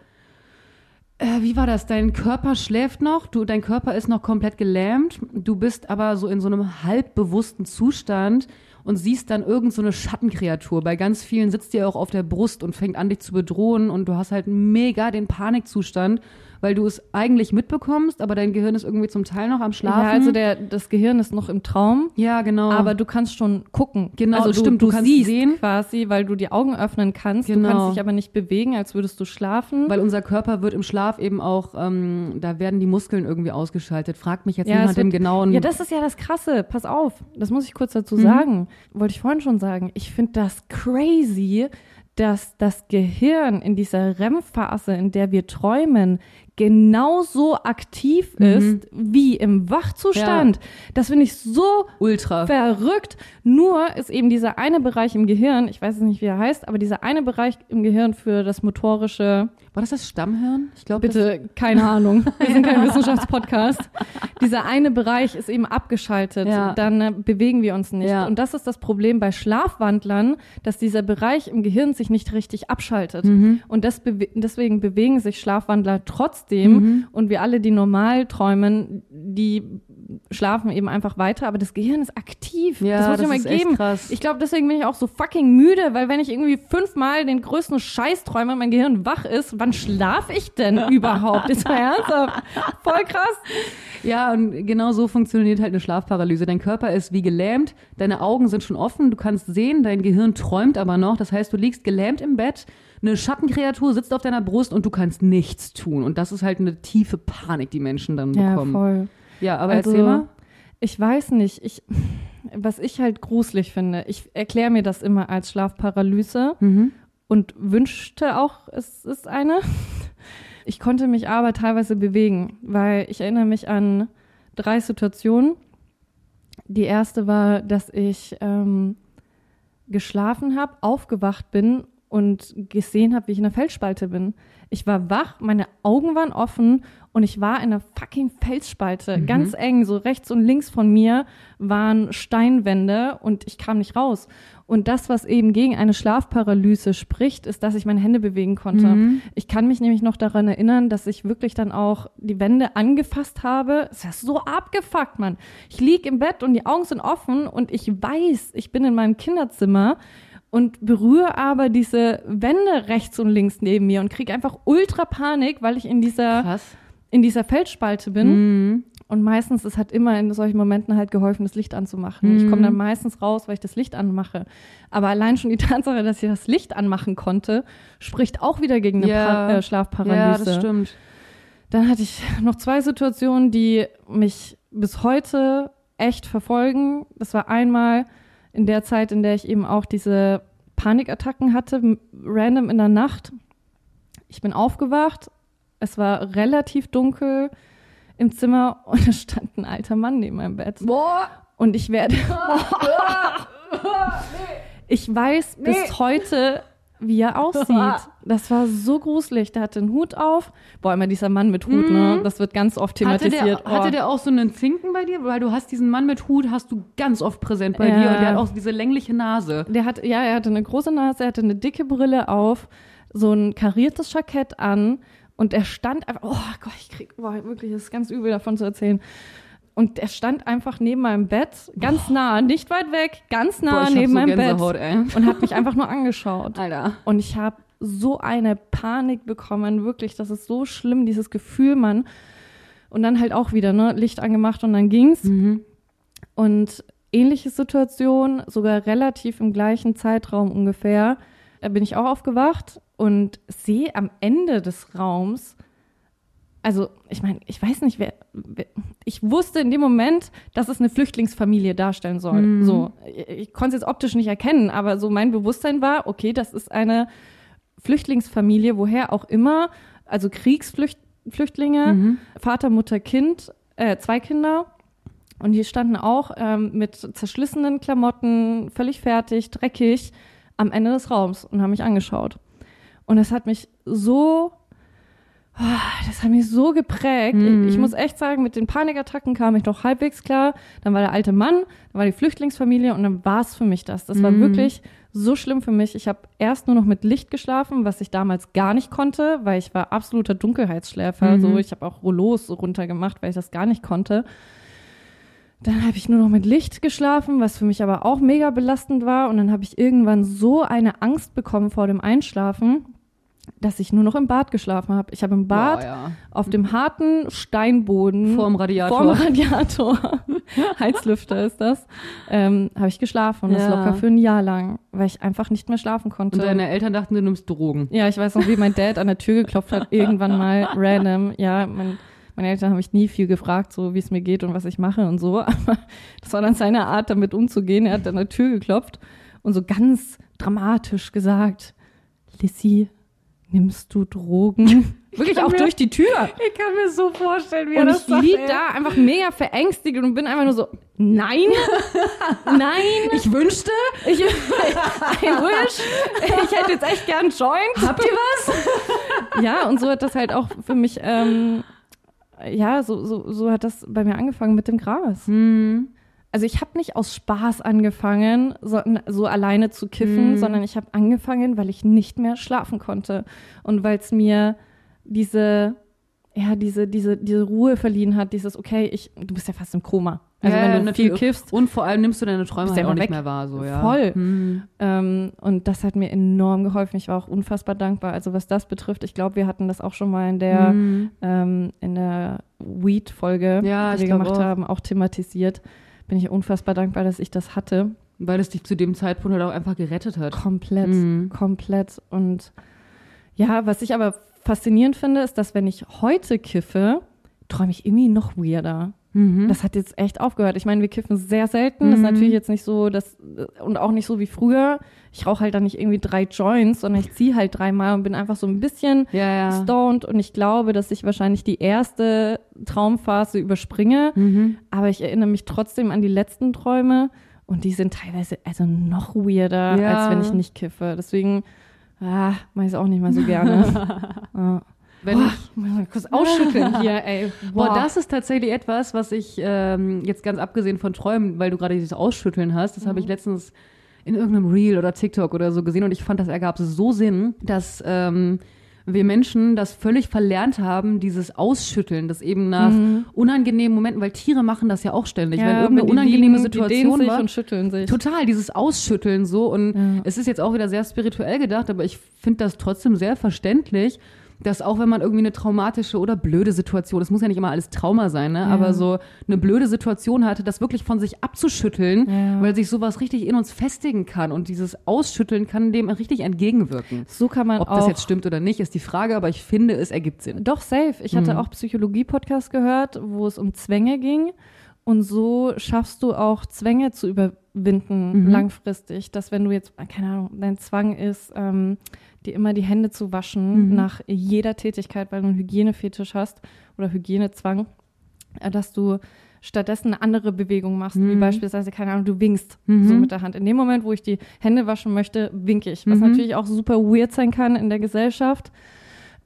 äh, wie war das? Dein Körper schläft noch, du, dein Körper ist noch komplett gelähmt, du bist aber so in so einem halbbewussten Zustand und siehst dann irgend so eine Schattenkreatur. Bei ganz vielen sitzt die auch auf der Brust und fängt an, dich zu bedrohen und du hast halt mega den Panikzustand, weil du es eigentlich mitbekommst, aber dein Gehirn ist irgendwie zum Teil noch am Schlafen. Ja, also der, das Gehirn ist noch im Traum. ja, genau. Aber du kannst schon gucken. Genau, also du, stimmt, du, du kannst siehst sehen. quasi, weil du die Augen öffnen kannst. Du Genau. kannst dich aber nicht bewegen, als würdest du schlafen. Weil unser Körper wird im Schlaf eben auch, ähm, da werden die Muskeln irgendwie ausgeschaltet. Fragt mich jetzt Ja, niemand im genauen. ja, das ist ja das Krasse. Pass auf, das muss ich kurz dazu Mhm. sagen. Wollte ich vorhin schon sagen. Ich finde das crazy, dass das Gehirn in dieser REM-Phase, in der wir träumen, genauso aktiv Mhm. ist wie im Wachzustand. Das finde ich so Ultra. verrückt. Nur ist eben dieser eine Bereich im Gehirn, ich weiß jetzt nicht, wie er heißt, aber dieser eine Bereich im Gehirn für das motorische, War das das Stammhirn? Ich glaube, bitte, keine Ahnung, wir sind kein Wissenschaftspodcast. Dieser eine Bereich ist eben abgeschaltet, Ja. dann äh, bewegen wir uns nicht. Ja. Und das ist das Problem bei Schlafwandlern, dass dieser Bereich im Gehirn sich nicht richtig abschaltet. Mhm. Und bewe deswegen bewegen sich Schlafwandler trotzdem. Mhm. Und wir alle, die normal träumen, die schlafen eben einfach weiter, aber das Gehirn ist aktiv. Ja, das muss das ich mal ist echt geben. krass. Ich glaube, deswegen bin ich auch so fucking müde, weil wenn ich irgendwie fünfmal den größten Scheiß träume und mein Gehirn wach ist, wann schlafe ich denn überhaupt? Ist mal ernsthaft. Voll krass. Ja, und genau so funktioniert halt eine Schlafparalyse. Dein Körper ist wie gelähmt, deine Augen sind schon offen, du kannst sehen, dein Gehirn träumt aber noch. Das heißt, du liegst gelähmt im Bett, eine Schattenkreatur sitzt auf deiner Brust und du kannst nichts tun. Und das ist halt eine tiefe Panik, die Menschen dann bekommen. voll. Ja, aber Also, erzähl mal. Ich weiß nicht. Ich, was ich halt gruselig finde, ich erkläre mir das immer als Schlafparalyse Mhm. und wünschte auch, es ist eine. Ich konnte mich aber teilweise bewegen, weil ich erinnere mich an drei Situationen. Die erste war, dass ich ähm, geschlafen habe, aufgewacht bin und gesehen habe, wie ich in einer Felsspalte bin. Ich war wach, meine Augen waren offen und ich war in einer fucking Felsspalte, ganz eng, so rechts und links von mir waren Steinwände und ich kam nicht raus. Und das, was eben gegen eine Schlafparalyse spricht, ist, dass ich meine Hände bewegen konnte. Mhm. Ich kann mich nämlich noch daran erinnern, dass ich wirklich dann auch die Wände angefasst habe. Es ist so abgefuckt, Mann. Ich lieg im Bett und die Augen sind offen und ich weiß, ich bin in meinem Kinderzimmer und berühre aber diese Wände rechts und links neben mir und kriege einfach ultra Panik, weil ich in dieser, Krass. in dieser Feldspalte bin. Mhm. Und meistens, es hat immer in solchen Momenten halt geholfen, das Licht anzumachen. Ich komme dann meistens raus, weil ich das Licht anmache. Aber allein schon die Tatsache, dass ich das Licht anmachen konnte, spricht auch wieder gegen eine Ja. äh, Ja, Schlafparalyse. das stimmt. Dann hatte ich noch zwei Situationen, die mich bis heute echt verfolgen. Das war einmal in der Zeit, in der ich eben auch diese Panikattacken hatte, random in der Nacht. Ich bin aufgewacht. Es war relativ dunkel im Zimmer und es stand ein alter Mann neben meinem Bett. Boah. Und ich werde. ich weiß bis heute, wie er aussieht. Das war so gruselig. Der hatte einen Hut auf. Boah, immer dieser Mann mit Hut, ne? Das wird ganz oft Mhm. Hatte thematisiert. der, hatte oh. der auch so einen Zinken bei dir? Weil du hast diesen Mann mit Hut, hast du ganz oft präsent bei Ja. dir und der hat auch diese längliche Nase. Der hat, ja, er hatte eine große Nase, er hatte eine dicke Brille auf, so ein kariertes Jackett an und er stand einfach, oh Gott, ich krieg, boah, wirklich, das ist ganz übel davon zu erzählen. Und er stand einfach neben meinem Bett, ganz nah, nicht weit weg, ganz nah Boah, neben so meinem Gänsehaut, Bett ey. und hat mich einfach nur angeschaut. Alter. Und ich habe so eine Panik bekommen, wirklich, das ist so schlimm, dieses Gefühl, Mann. Und dann halt auch wieder, ne, Licht angemacht und dann ging's. Mhm. Und ähnliche Situation, sogar relativ im gleichen Zeitraum ungefähr, da bin ich auch aufgewacht und sehe am Ende des Raums, also ich meine, ich weiß nicht, wer, wer, ich wusste in dem Moment, dass es eine Flüchtlingsfamilie darstellen soll. Mhm. So, ich, ich konnte es jetzt optisch nicht erkennen, aber so mein Bewusstsein war, okay, das ist eine Flüchtlingsfamilie, woher auch immer, also Kriegsflüchtlinge, Mhm. Vater, Mutter, Kind, äh, zwei Kinder. Und die standen auch ähm, mit zerschlissenen Klamotten, völlig fertig, dreckig, am Ende des Raums und haben mich angeschaut. Und das hat mich so, das hat mich so geprägt. Mhm. Ich, ich muss echt sagen, mit den Panikattacken kam ich noch halbwegs klar. Dann war der alte Mann, dann war die Flüchtlingsfamilie und dann war es für mich das. Das war Mhm. wirklich so schlimm für mich. Ich habe erst nur noch mit Licht geschlafen, was ich damals gar nicht konnte, weil ich war absoluter Dunkelheitsschläfer. Mhm. So, ich habe auch Rollos runtergemacht, weil ich das gar nicht konnte. Dann habe ich nur noch mit Licht geschlafen, was für mich aber auch mega belastend war. Und dann habe ich irgendwann so eine Angst bekommen vor dem Einschlafen, dass ich nur noch im Bad geschlafen habe. Ich habe im Bad Boah, ja. auf dem harten Steinboden Vorm Radiator. vorm Radiator, Heizlüfter ist das, ähm, habe ich geschlafen. Und das Ja. locker für ein Jahr lang, weil ich einfach nicht mehr schlafen konnte. Und deine Eltern dachten, du nimmst Drogen. Ja, ich weiß noch, wie mein Dad an der Tür geklopft hat, irgendwann mal random. Ja, mein, meine Eltern haben mich nie viel gefragt, so wie es mir geht und was ich mache und so. Aber das war dann seine Art, damit umzugehen. Er hat an der Tür geklopft und so ganz dramatisch gesagt, Lissy, nimmst du Drogen? Wirklich auch mir- durch die Tür. Ich kann mir so vorstellen, wie Und ich lieg da einfach mega verängstigt und bin einfach nur so, nein, nein, Ich wünschte, ich, I wish, ich hätte jetzt echt gern einen Joint. habt ihr was? Ja, und so hat das halt auch für mich, ähm, ja, so, so, so hat das bei mir angefangen mit dem Gras. Hm. Also ich habe nicht aus Spaß angefangen, so, so alleine zu kiffen, Mhm. sondern ich habe angefangen, weil ich nicht mehr schlafen konnte und weil es mir diese, ja, diese, diese, diese Ruhe verliehen hat, dieses, okay, ich, du bist ja fast im Koma. Also Ja, wenn du natürlich. viel kiffst, Und vor allem nimmst du deine Träume halt ja auch nicht weg. mehr wahr, so, ja. Voll. Hm. Ähm, und das hat mir enorm geholfen. Ich war auch unfassbar dankbar. Also was das betrifft, ich glaube, wir hatten das auch schon mal in der, Hm. ähm, in der Weed-Folge, Ja, die wir gemacht auch. haben, auch thematisiert. Bin ich unfassbar dankbar, dass ich das hatte. Weil es dich zu dem Zeitpunkt halt auch einfach gerettet hat. Komplett, Mhm. komplett. Und ja, was ich aber faszinierend finde, ist, dass wenn ich heute kiffe, träume ich irgendwie noch weirder. Mhm. Das hat jetzt echt aufgehört. Ich meine, wir kiffen sehr selten. Mhm. Das ist mhm. natürlich jetzt nicht so, dass, und auch nicht so wie früher. Ich rauche halt dann nicht irgendwie drei Joints, sondern ich ziehe halt dreimal und bin einfach so ein bisschen ja, ja. stoned. Und ich glaube, dass ich wahrscheinlich die erste Traumphase überspringe. Mhm. Aber ich erinnere mich trotzdem an die letzten Träume. Und die sind teilweise also noch weirder, ja. als wenn ich nicht kiffe. Deswegen, ah, mache ich es auch nicht mal so gerne. ja. Wenn Boah, ich mal kurz ausschütteln hier, ey. Boah. Boah, das ist tatsächlich etwas, was ich ähm, jetzt ganz abgesehen von Träumen, weil du gerade dieses Ausschütteln hast, das mhm. habe ich letztens in irgendeinem Reel oder TikTok oder so gesehen und ich fand, das ergab so Sinn, dass ähm, wir Menschen das völlig verlernt haben, dieses Ausschütteln, das eben nach mhm. unangenehmen Momenten, weil Tiere machen das ja auch ständig, ja, wenn irgendeine unangenehme liegen, Situation die war. und schütteln sich. Total, dieses Ausschütteln so und ja. es ist jetzt auch wieder sehr spirituell gedacht, aber ich finde das trotzdem sehr verständlich dass auch wenn man irgendwie eine traumatische oder blöde Situation, das muss ja nicht immer alles Trauma sein, ne? Ja. aber so eine blöde Situation hatte, das wirklich von sich abzuschütteln, ja. weil sich sowas richtig in uns festigen kann und dieses Ausschütteln kann dem richtig entgegenwirken. So kann man Ob auch. das jetzt stimmt oder nicht, ist die Frage, aber ich finde, es ergibt Sinn. Doch, safe. Ich hatte mhm. auch Psychologie-Podcast gehört, wo es um Zwänge ging. Und so schaffst du auch Zwänge zu überwinden mhm. langfristig, dass wenn du jetzt, keine Ahnung, dein Zwang ist, ähm, dir immer die Hände zu waschen mhm. nach jeder Tätigkeit, weil du einen Hygienefetisch hast oder Hygienezwang, äh, dass du stattdessen eine andere Bewegung machst, mhm. wie beispielsweise, keine Ahnung, du winkst mhm. so mit der Hand. In dem Moment, wo ich die Hände waschen möchte, winke ich, was mhm. natürlich auch super weird sein kann in der Gesellschaft.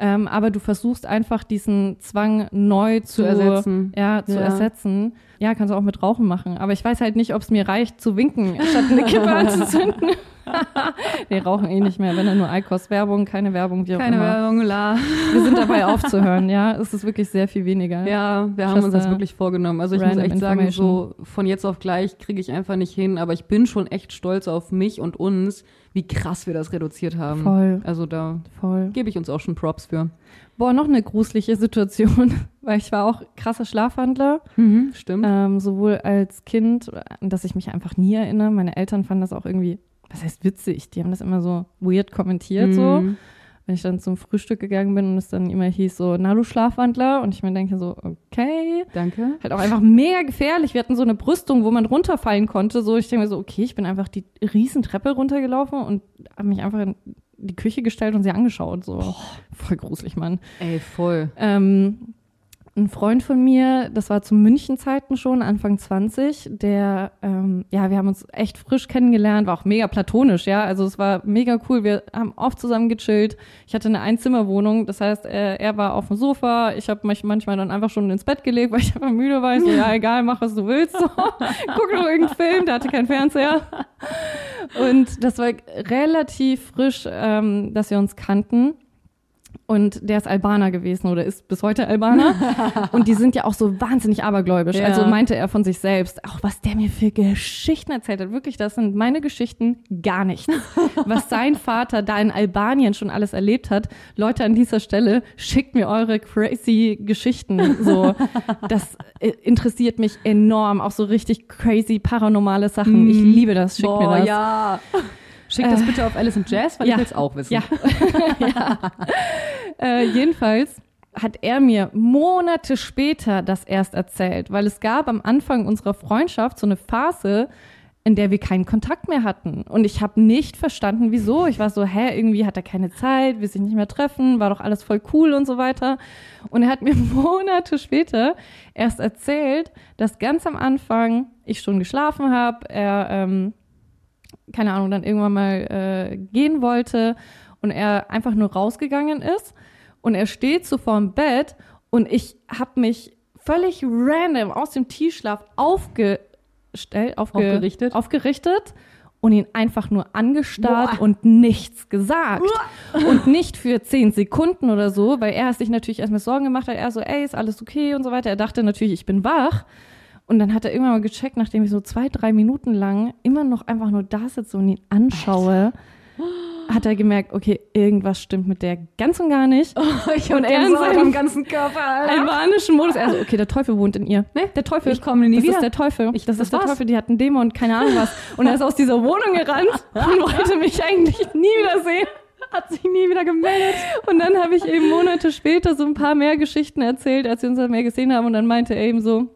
Ähm, aber du versuchst einfach diesen Zwang neu zu, zu ersetzen. Ja, zu ja. ersetzen. Ja, kannst du auch mit Rauchen machen. Aber ich weiß halt nicht, ob es mir reicht zu winken, statt eine Kippe anzuzünden. Wir rauchen eh nicht mehr, wenn dann nur Eikos-Werbung, keine Werbung, wie auch keine immer. Keine Werbung, la. Wir sind dabei aufzuhören, ja. Es ist wirklich sehr viel weniger. Ja, wir haben uns das wirklich vorgenommen. Also ich muss echt sagen, so von jetzt auf gleich kriege ich einfach nicht hin, aber ich bin schon echt stolz auf mich und uns, wie krass wir das reduziert haben. Voll. Also da gebe ich uns auch schon Props für. Boah, noch eine gruselige Situation, weil ich war auch krasser Schlafwandler. Mhm, stimmt. Ähm, sowohl als Kind, dass ich mich einfach nie erinnere. Meine Eltern fanden das auch irgendwie was heißt witzig? Die haben das immer so weird kommentiert, mhm. so. Wenn ich dann zum Frühstück gegangen bin und es dann immer hieß so, na du Schlafwandler. Und ich mir denke so, okay. Danke. Halt auch einfach mega gefährlich. Wir hatten so eine Brüstung, wo man runterfallen konnte. So, ich denke mir so, okay, ich bin einfach die Riesentreppe runtergelaufen und habe mich einfach in die Küche gestellt und sie angeschaut. So, Boah. voll gruselig, Mann. Ey, voll. Ähm, ein Freund von mir, das war zu München-Zeiten schon, Anfang 20, der, ähm, ja, wir haben uns echt frisch kennengelernt, war auch mega platonisch, ja, also es war mega cool, wir haben oft zusammen gechillt. Ich hatte eine Einzimmerwohnung, das heißt, er, er war auf dem Sofa, ich habe mich manchmal dann einfach schon ins Bett gelegt, weil ich einfach müde war, ich so, ja, egal, mach, was du willst, so. guck noch irgendeinen Film, der hatte keinen Fernseher. Und das war relativ frisch, ähm, dass wir uns kannten. Und der ist Albaner gewesen oder ist bis heute Albaner. und die sind ja auch so wahnsinnig abergläubisch. Ja. Also meinte er von sich selbst, auch was der mir für Geschichten erzählt hat. Wirklich, das sind meine Geschichten gar nichts. was sein Vater da in Albanien schon alles erlebt hat. Leute an dieser Stelle, schickt mir eure crazy Geschichten. So, das äh, interessiert mich enorm. Auch so richtig crazy paranormale Sachen. Ich mhm. liebe das. Schickt Boah, mir das. Ja. Schick das äh, bitte auf Alice and Jazz, weil ja. ich will es auch wissen. Ja. ja. Äh, jedenfalls hat er mir Monate später das erst erzählt, weil es gab am Anfang unserer Freundschaft so eine Phase, in der wir keinen Kontakt mehr hatten. Und ich habe nicht verstanden, wieso. Ich war so, hä, irgendwie hat er keine Zeit, will sich nicht mehr treffen, war doch alles voll cool und so weiter. Und er hat mir Monate später erst erzählt, dass ganz am Anfang ich schon geschlafen habe, er ähm, keine Ahnung, dann irgendwann mal äh, gehen wollte und er einfach nur rausgegangen ist und er steht so vorm Bett und ich habe mich völlig random aus dem Tiefschlaf aufgestellt, aufge aufgerichtet. aufgerichtet und ihn einfach nur angestarrt Boah. und nichts gesagt. Boah. Und nicht für zehn Sekunden oder so, weil er sich natürlich erstmal Sorgen gemacht hat. Er so, ey, ist alles okay und so weiter. Er dachte natürlich, ich bin wach. Und dann hat er irgendwann mal gecheckt, nachdem ich so zwei, drei Minuten lang immer noch einfach nur da sitze und ihn anschaue, Alter. hat er gemerkt, okay, irgendwas stimmt mit der ganz und gar nicht. Oh, ich und er in seinem ganzen Körper, Alter. albanischen Modus. Also, okay, der Teufel wohnt in ihr. Nee, der Teufel. Ich komme nie das wieder. Das ist der Teufel. Ich, das, das ist der Teufel. Die hat einen Dämon, keine Ahnung was. Und er ist aus dieser Wohnung gerannt und wollte mich eigentlich nie wieder sehen hat sich nie wieder gemeldet. Und dann habe ich eben Monate später so ein paar mehr Geschichten erzählt, als wir uns dann mehr gesehen haben. Und dann meinte er eben so,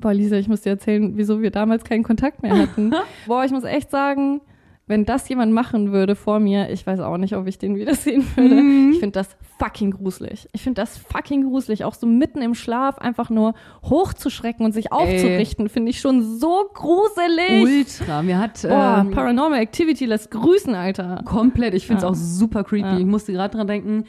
Boah, Lisa, ich muss dir erzählen, wieso wir damals keinen Kontakt mehr hatten. Boah, ich muss echt sagen, wenn das jemand machen würde vor mir, ich weiß auch nicht, ob ich den wiedersehen würde. Mhm. Ich finde das fucking gruselig. Ich finde das fucking gruselig. Auch so mitten im Schlaf einfach nur hochzuschrecken und sich aufzurichten, finde ich schon so gruselig. Ultra. Mir hat Boah, ähm, Paranormal Activity lässt grüßen, Alter. Komplett. Ich finde es ja. auch super creepy. Ja. Ich musste gerade dran denken,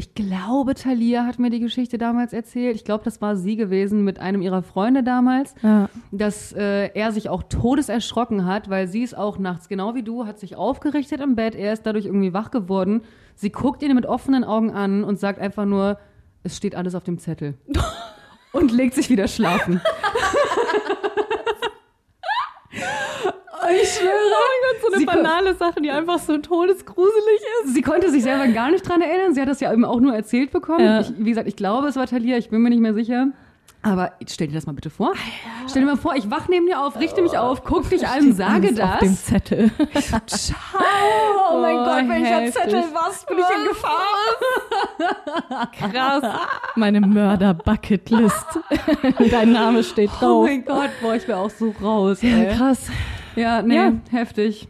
ich glaube, Thalia hat mir die Geschichte damals erzählt. Ich glaube, das war sie gewesen mit einem ihrer Freunde damals, ja. dass äh, er sich auch todeserschrocken hat, weil sie ist auch nachts, genau wie du, hat sich aufgerichtet im Bett. Er ist dadurch irgendwie wach geworden. Sie guckt ihn mit offenen Augen an und sagt einfach nur, es steht alles auf dem Zettel. und legt sich wieder schlafen. Ich schwöre. Oh Gott, so eine sie banale Sache, die einfach so todesgruselig ist. Sie konnte sich selber gar nicht dran erinnern. Sie hat das ja eben auch nur erzählt bekommen. Ja. Ich, wie gesagt, ich glaube, es war Talia, ich bin mir nicht mehr sicher. Aber stell dir das mal bitte vor. Stell dir mal vor, ich wach neben dir auf, richte mich auf, guck dich an, sage das. Auf dem Zettel. Ciao. Oh mein oh, Gott, welcher Zettel, was bin ich in Gefahr? Krass. Meine Mörder-Bucketlist. Dein Name steht drauf. Oh mein Gott, boah, ich wäre auch so raus. Ja, krass. Ja, nee, ja. heftig.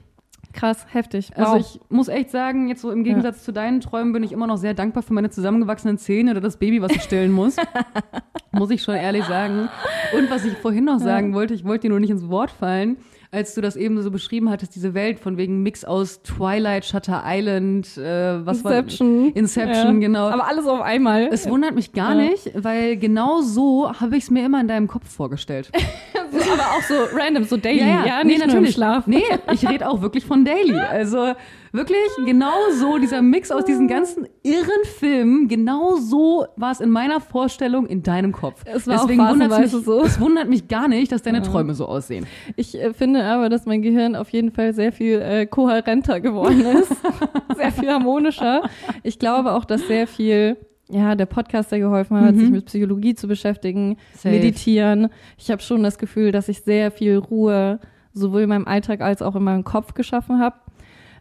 Krass, heftig. Also wow. Also ich muss echt sagen, jetzt so im Gegensatz ja. zu deinen Träumen bin ich immer noch sehr dankbar für meine zusammengewachsenen Zähne oder das Baby, was ich stillen muss. muss ich schon ehrlich sagen. Und was ich vorhin noch sagen ja. wollte, ich wollte dir nur nicht ins Wort fallen als du das eben so beschrieben hattest, diese Welt von wegen Mix aus Twilight, Shutter Island, äh, was Inception. war Inception, ja. genau. Aber alles auf einmal. Es wundert mich gar nicht, weil genau so habe ich es mir immer in deinem Kopf vorgestellt. so, aber auch so random, so daily, ja, ja. ja nicht nee, natürlich. Schlaf. Nee, ich rede auch wirklich von daily. Also Wirklich, genau so, dieser Mix aus diesen ganzen irren Filmen, genau so war es in meiner Vorstellung in deinem Kopf. Es war Deswegen auch wundert mich, so. Es wundert mich gar nicht, dass deine ja. Träume so aussehen. Ich äh, finde aber, dass mein Gehirn auf jeden Fall sehr viel äh, kohärenter geworden ist. sehr viel harmonischer. Ich glaube auch, dass sehr viel ja, der Podcast, der geholfen hat, mhm. sich mit Psychologie zu beschäftigen, Safe. meditieren. Ich habe schon das Gefühl, dass ich sehr viel Ruhe sowohl in meinem Alltag als auch in meinem Kopf geschaffen habe.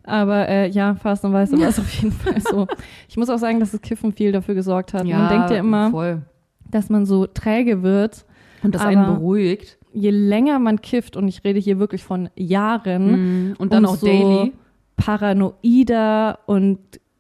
Aber äh, ja, phasenweise war es auf jeden Fall so. Ich muss auch sagen, dass das Kiffen viel dafür gesorgt hat. Ja, man denkt ja immer, voll. dass man so träge wird. Und das einen beruhigt. Je länger man kifft, und ich rede hier wirklich von Jahren. Mm, und dann auch so daily. Paranoider und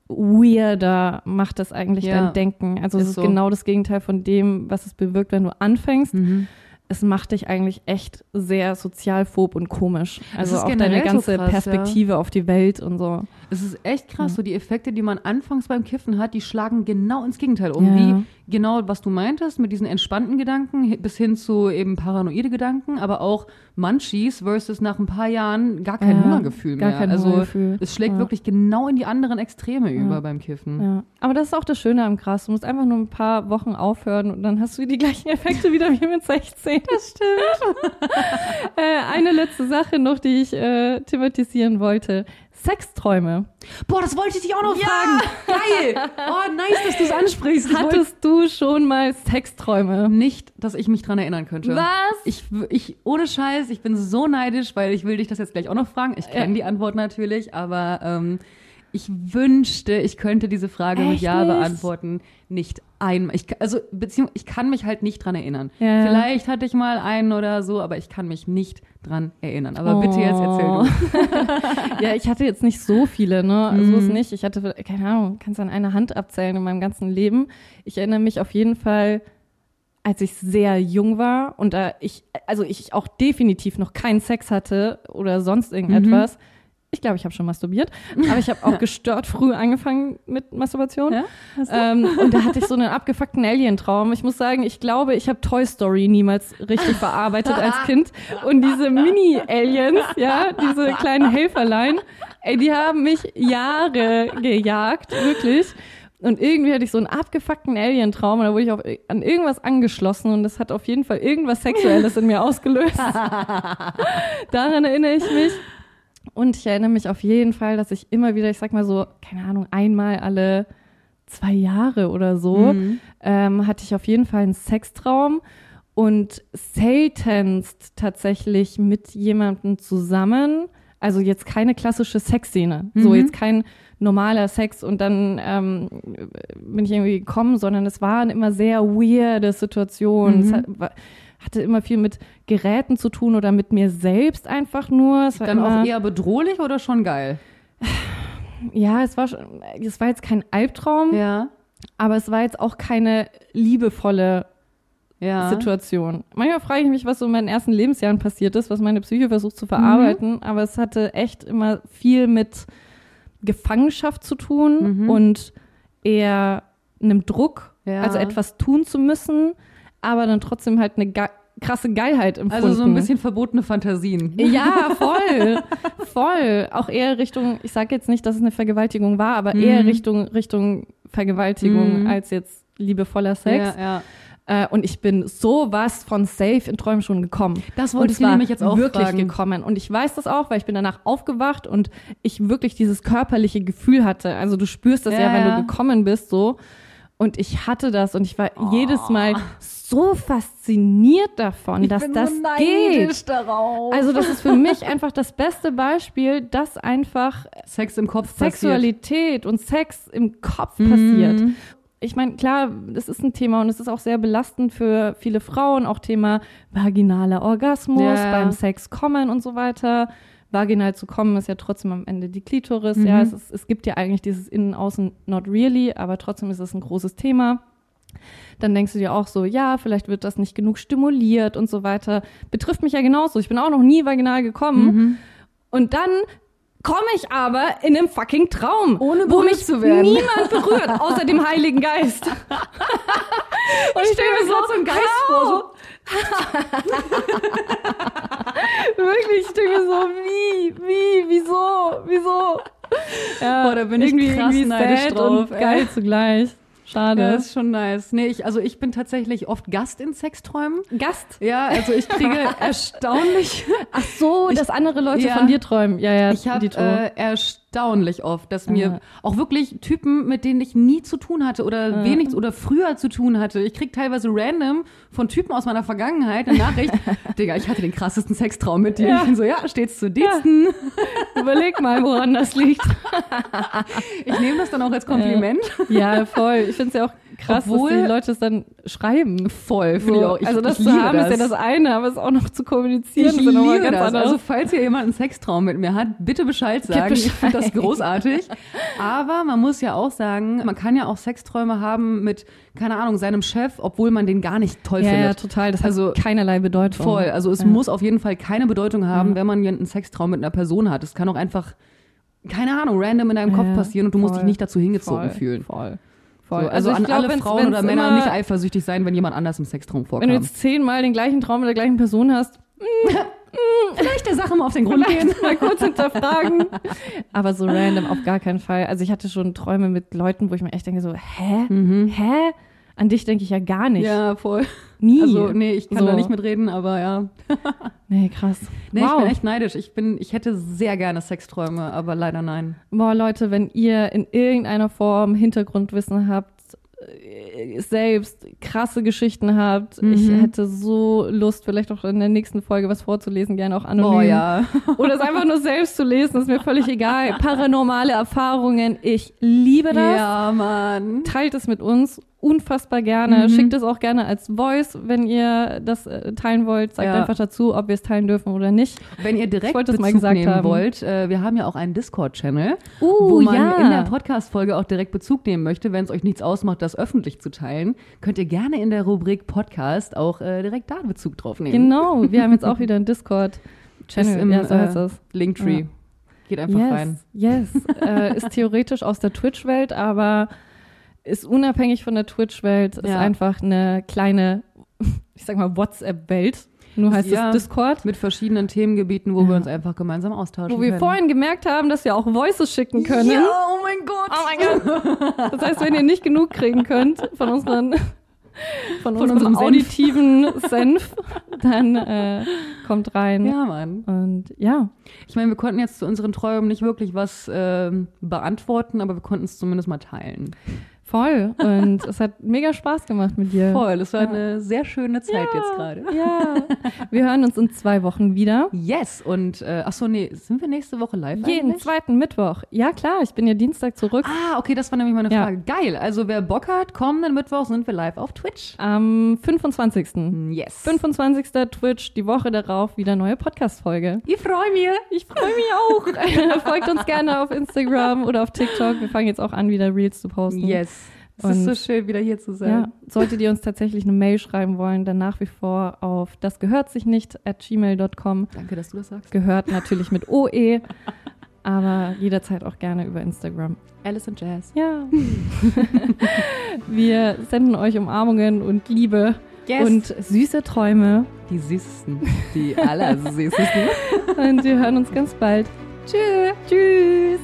weirder macht das eigentlich ja, dein Denken. Also es ist so. genau das Gegenteil von dem, was es bewirkt, wenn du anfängst. Mhm es macht dich eigentlich echt sehr sozialphob und komisch. Also auch deine ganze so krass, Perspektive ja. auf die Welt und so. Es ist echt krass, ja. so die Effekte, die man anfangs beim Kiffen hat, die schlagen genau ins Gegenteil um. Ja. Wie genau, was du meintest, mit diesen entspannten Gedanken bis hin zu eben paranoide Gedanken, aber auch Munchies versus nach ein paar Jahren gar kein Hungergefühl mehr. Gar kein also Hungergefühl. es schlägt wirklich genau in die anderen Extreme über beim Kiffen. Ja. Aber das ist auch das Schöne am Gras. Du musst einfach nur ein paar Wochen aufhören und dann hast du die gleichen Effekte wieder wie mit 16. Das stimmt. äh, eine letzte Sache noch, die ich äh, thematisieren wollte. Sexträume. Boah, das wollte ich dich auch noch ja. fragen. Geil. Oh, nice, dass du es ansprichst. Hattest du schon mal Sexträume? Nicht, dass ich mich dran erinnern könnte. Was? Ich, ich, ohne Scheiß, ich bin so neidisch, weil ich will dich das jetzt gleich auch noch fragen. Ich kenne ja. die Antwort natürlich, aber ähm, ich wünschte, ich könnte diese Frage Echt mit Ja nicht? beantworten. Nicht einmal. Ich, also, beziehungsweise, ich kann mich halt nicht dran erinnern. Ja. Vielleicht hatte ich mal einen oder so, aber ich kann mich nicht dran erinnern. Aber oh. bitte jetzt erzähl du. ja, ich hatte jetzt nicht so viele, ne? Also, mm. ist nicht. Ich hatte, keine Ahnung, kannst an einer Hand abzählen in meinem ganzen Leben. Ich erinnere mich auf jeden Fall als ich sehr jung war und da ich, also ich auch definitiv noch keinen Sex hatte oder sonst irgendetwas, mhm ich glaube, ich habe schon masturbiert, aber ich habe auch gestört früh angefangen mit Masturbation. Ja? Ähm, und da hatte ich so einen abgefuckten Alien-Traum. Ich muss sagen, ich glaube, ich habe Toy Story niemals richtig verarbeitet als Kind. Und diese Mini-Aliens, ja, diese kleinen Helferlein, ey, die haben mich Jahre gejagt, wirklich. Und irgendwie hatte ich so einen abgefuckten Alien-Traum und da wurde ich auf, an irgendwas angeschlossen und das hat auf jeden Fall irgendwas Sexuelles in mir ausgelöst. Daran erinnere ich mich. Und ich erinnere mich auf jeden Fall, dass ich immer wieder, ich sag mal so, keine Ahnung, einmal alle zwei Jahre oder so, mhm. ähm, hatte ich auf jeden Fall einen Sextraum und seltenst tatsächlich mit jemandem zusammen. Also jetzt keine klassische Sexszene. Mhm. So jetzt kein normaler Sex und dann ähm, bin ich irgendwie gekommen, sondern es waren immer sehr weirde Situationen. Mhm. Hatte immer viel mit Geräten zu tun oder mit mir selbst einfach nur. Es war Dann immer, auch eher bedrohlich oder schon geil? ja, es war, es war jetzt kein Albtraum, Ja. aber es war jetzt auch keine liebevolle Ja. Situation. Manchmal frage ich mich, was so in meinen ersten Lebensjahren passiert ist, was meine Psyche versucht zu verarbeiten, Mhm. aber es hatte echt immer viel mit Gefangenschaft zu tun Mhm. und eher einem Druck, Ja. also etwas tun zu müssen, aber dann trotzdem halt eine ge krasse Geilheit empfunden. Also so ein bisschen verbotene Fantasien. Ja, voll, voll. Auch eher Richtung, ich sage jetzt nicht, dass es eine Vergewaltigung war, aber Mhm. eher Richtung, Richtung Vergewaltigung Mhm. als jetzt liebevoller Sex. Ja, ja. Äh, und ich bin sowas von safe in Träumen schon gekommen. Das wollte es ich nämlich jetzt auch wirklich fragen. gekommen. Und ich weiß das auch, weil ich bin danach aufgewacht und ich wirklich dieses körperliche Gefühl hatte. Also du spürst das ja, Ja, wenn ja. du gekommen bist, so. Und ich hatte das und ich war Oh. jedes Mal so fasziniert davon, dass das geht. darauf. Also das ist für mich einfach das beste Beispiel, dass einfach Sex im Kopf passiert. Sexualität und Sex im Kopf Mhm. passiert. Ich meine, klar, das ist ein Thema und es ist auch sehr belastend für viele Frauen, auch Thema vaginaler Orgasmus, Ja. beim Sex kommen und so weiter. Vaginal zu kommen ist ja trotzdem am Ende die Klitoris. Mhm. Ja, es, ist, es gibt ja eigentlich dieses Innen-Außen not really, aber trotzdem ist es ein großes Thema. Dann denkst du dir auch so, ja, vielleicht wird das nicht genug stimuliert und so weiter. Betrifft mich ja genauso. Ich bin auch noch nie vaginal gekommen. Mhm. Und dann komme ich aber in einem fucking Traum. Ohne wo mich zu werden. niemand berührt, außer dem Heiligen Geist. Und ich stelle mir so, einen Geist vor, so- Wirklich, ich stelle mir so, wie, wie, wieso, wieso? Ja, Boah, da bin ich irgendwie, krass irgendwie neidisch drauf, und ey. geil zugleich. Schade. Ja, das ist schon nice. Nee, ich, also ich bin tatsächlich oft Gast in Sexträumen. Gast. Ja, also ich kriege erstaunlich, Ach so, dass andere Leute ja. von dir träumen. Ja, ja, ich habe äh, erstaunlich oft, dass mir Ja. auch wirklich Typen, mit denen ich nie zu tun hatte oder Ja. wenig oder früher zu tun hatte. Ich krieg teilweise random von Typen aus meiner Vergangenheit eine Nachricht, Digga, ich hatte den krassesten Sextraum mit dir. Ja. Ich bin so, ja, steht's zu Diensten. Überleg mal, woran das liegt. Ich nehme das dann auch als Kompliment. Ja, voll. Ich finde es ja auch krass, Obwohl- dass die Leute es dann schreiben. Voll, So, auch. Ich, also das zu haben das. ist ja das eine, aber es auch noch zu kommunizieren Ich ja liebe ganz das. anders. Also falls hier jemand einen Sextraum mit mir hat, bitte Bescheid sagen. Ich finde das Bescheid. großartig. Aber man muss ja auch sagen, man kann ja auch Sexträume haben mit, keine Ahnung, seinem Chef, obwohl man den gar nicht toll ja, ja, findet. total. Das Also, hat keinerlei Bedeutung. Voll. Also es Ja. muss auf jeden Fall keine Bedeutung haben, Ja. wenn man einen Sextraum mit einer Person hat. Es kann auch einfach, keine Ahnung, random in deinem Kopf Ja, passieren und du musst voll. dich nicht dazu hingezogen voll, fühlen. Voll. So, Voll. also, ich an glaub, alle wenn's- Frauen oder wenn's Männer immer- nicht eifersüchtig sein, wenn jemand anders im Sextraum Wenn du jetzt zehnmal den gleichen Traum mit der gleichen Person hast, Vielleicht der Sache mal auf den Grund gehen. mal kurz hinterfragen. Aber so random auf gar keinen Fall. Also ich hatte schon Träume mit Leuten, wo ich mir echt denke so, hä? Hä? An dich denke ich ja gar nicht. Mhm. Ja, voll. Nie. Also, nee, ich kann So. da nicht mitreden, aber ja. Nee, krass. Nee, wow. ich bin echt neidisch. Ich bin, ich hätte sehr gerne Sexträume, aber leider nein. Boah, Leute, wenn ihr in irgendeiner Form Hintergrundwissen habt, äh, selbst krasse Geschichten habt, ich Mhm. hätte so Lust, vielleicht auch in der nächsten Folge was vorzulesen, gerne auch anonym. Oh ja. Oder es einfach nur selbst zu lesen, ist mir völlig egal. Paranormale Erfahrungen, ich liebe das. Ja, Mann. Teilt es mit uns unfassbar gerne. Mhm. Schickt es auch gerne als Voice, wenn ihr das äh, teilen wollt. Sagt Ja. einfach dazu, ob wir es teilen dürfen oder nicht. Wenn ihr direkt das mal Bezug gesagt nehmen haben. wollt, äh, wir haben ja auch einen Discord-Channel, Uh, wo man ja. in der Podcast-Folge auch direkt Bezug nehmen möchte. Wenn es euch nichts ausmacht, das öffentlich zu teilen, könnt ihr gerne in der Rubrik Podcast auch äh, direkt da Bezug drauf nehmen. Genau, wir haben jetzt auch wieder einen Discord-Channel. Im, ja, so heißt äh, das. Linktree. Ja. Geht einfach yes, rein. Yes, äh, ist theoretisch aus der Twitch-Welt, aber ist unabhängig von der Twitch-Welt, ist Ja. einfach eine kleine, ich sag mal, WhatsApp-Welt. Nur heißt Ja. es Discord. Mit verschiedenen Themengebieten, wo Ja. wir uns einfach gemeinsam austauschen Wo wir können. vorhin gemerkt haben, dass wir auch Voices schicken können. Ja, oh mein Gott. Oh mein Gott. Das heißt, wenn ihr nicht genug kriegen könnt von unseren von, Von unserem unserem auditiven Senf, dann äh, kommt rein. Ja, Mann. Und ja, Ich meine, wir konnten jetzt zu unseren Träumen nicht wirklich was ähm, beantworten, aber wir konnten es zumindest mal teilen. Voll. Und es hat mega Spaß gemacht mit dir. Voll. Es war Ja. eine sehr schöne Zeit Ja. jetzt gerade. Ja. Wir hören uns in zwei Wochen wieder. Yes. Und, äh, ach so, nee, sind wir nächste Woche live Jeden eigentlich? zweiten Mittwoch. Ja, klar, ich bin ja Dienstag zurück. Ah, okay, das war nämlich meine Ja. Frage. Geil. Also, wer Bock hat, kommenden Mittwoch sind wir live auf Twitch. Am 25. Yes. 25. Twitch, die Woche darauf wieder neue Podcast-Folge. Ich freue mich. Ich freue mich auch. Folgt uns gerne auf Instagram oder auf TikTok. Wir fangen jetzt auch an, wieder Reels zu posten. Yes. Es ist so schön, wieder hier zu sein. Ja, solltet ihr uns tatsächlich eine Mail schreiben wollen, dann nach wie vor auf das gehört sich nicht at gmail.com. Danke, dass du das sagst. Gehört natürlich mit OE, aber jederzeit auch gerne über Instagram. Alice und Jazz. Ja. Wir senden euch Umarmungen und Liebe Yes. und süße Träume. die süßesten. Die allersüßesten. Und wir hören uns ganz bald. Tschüss. Tschüss.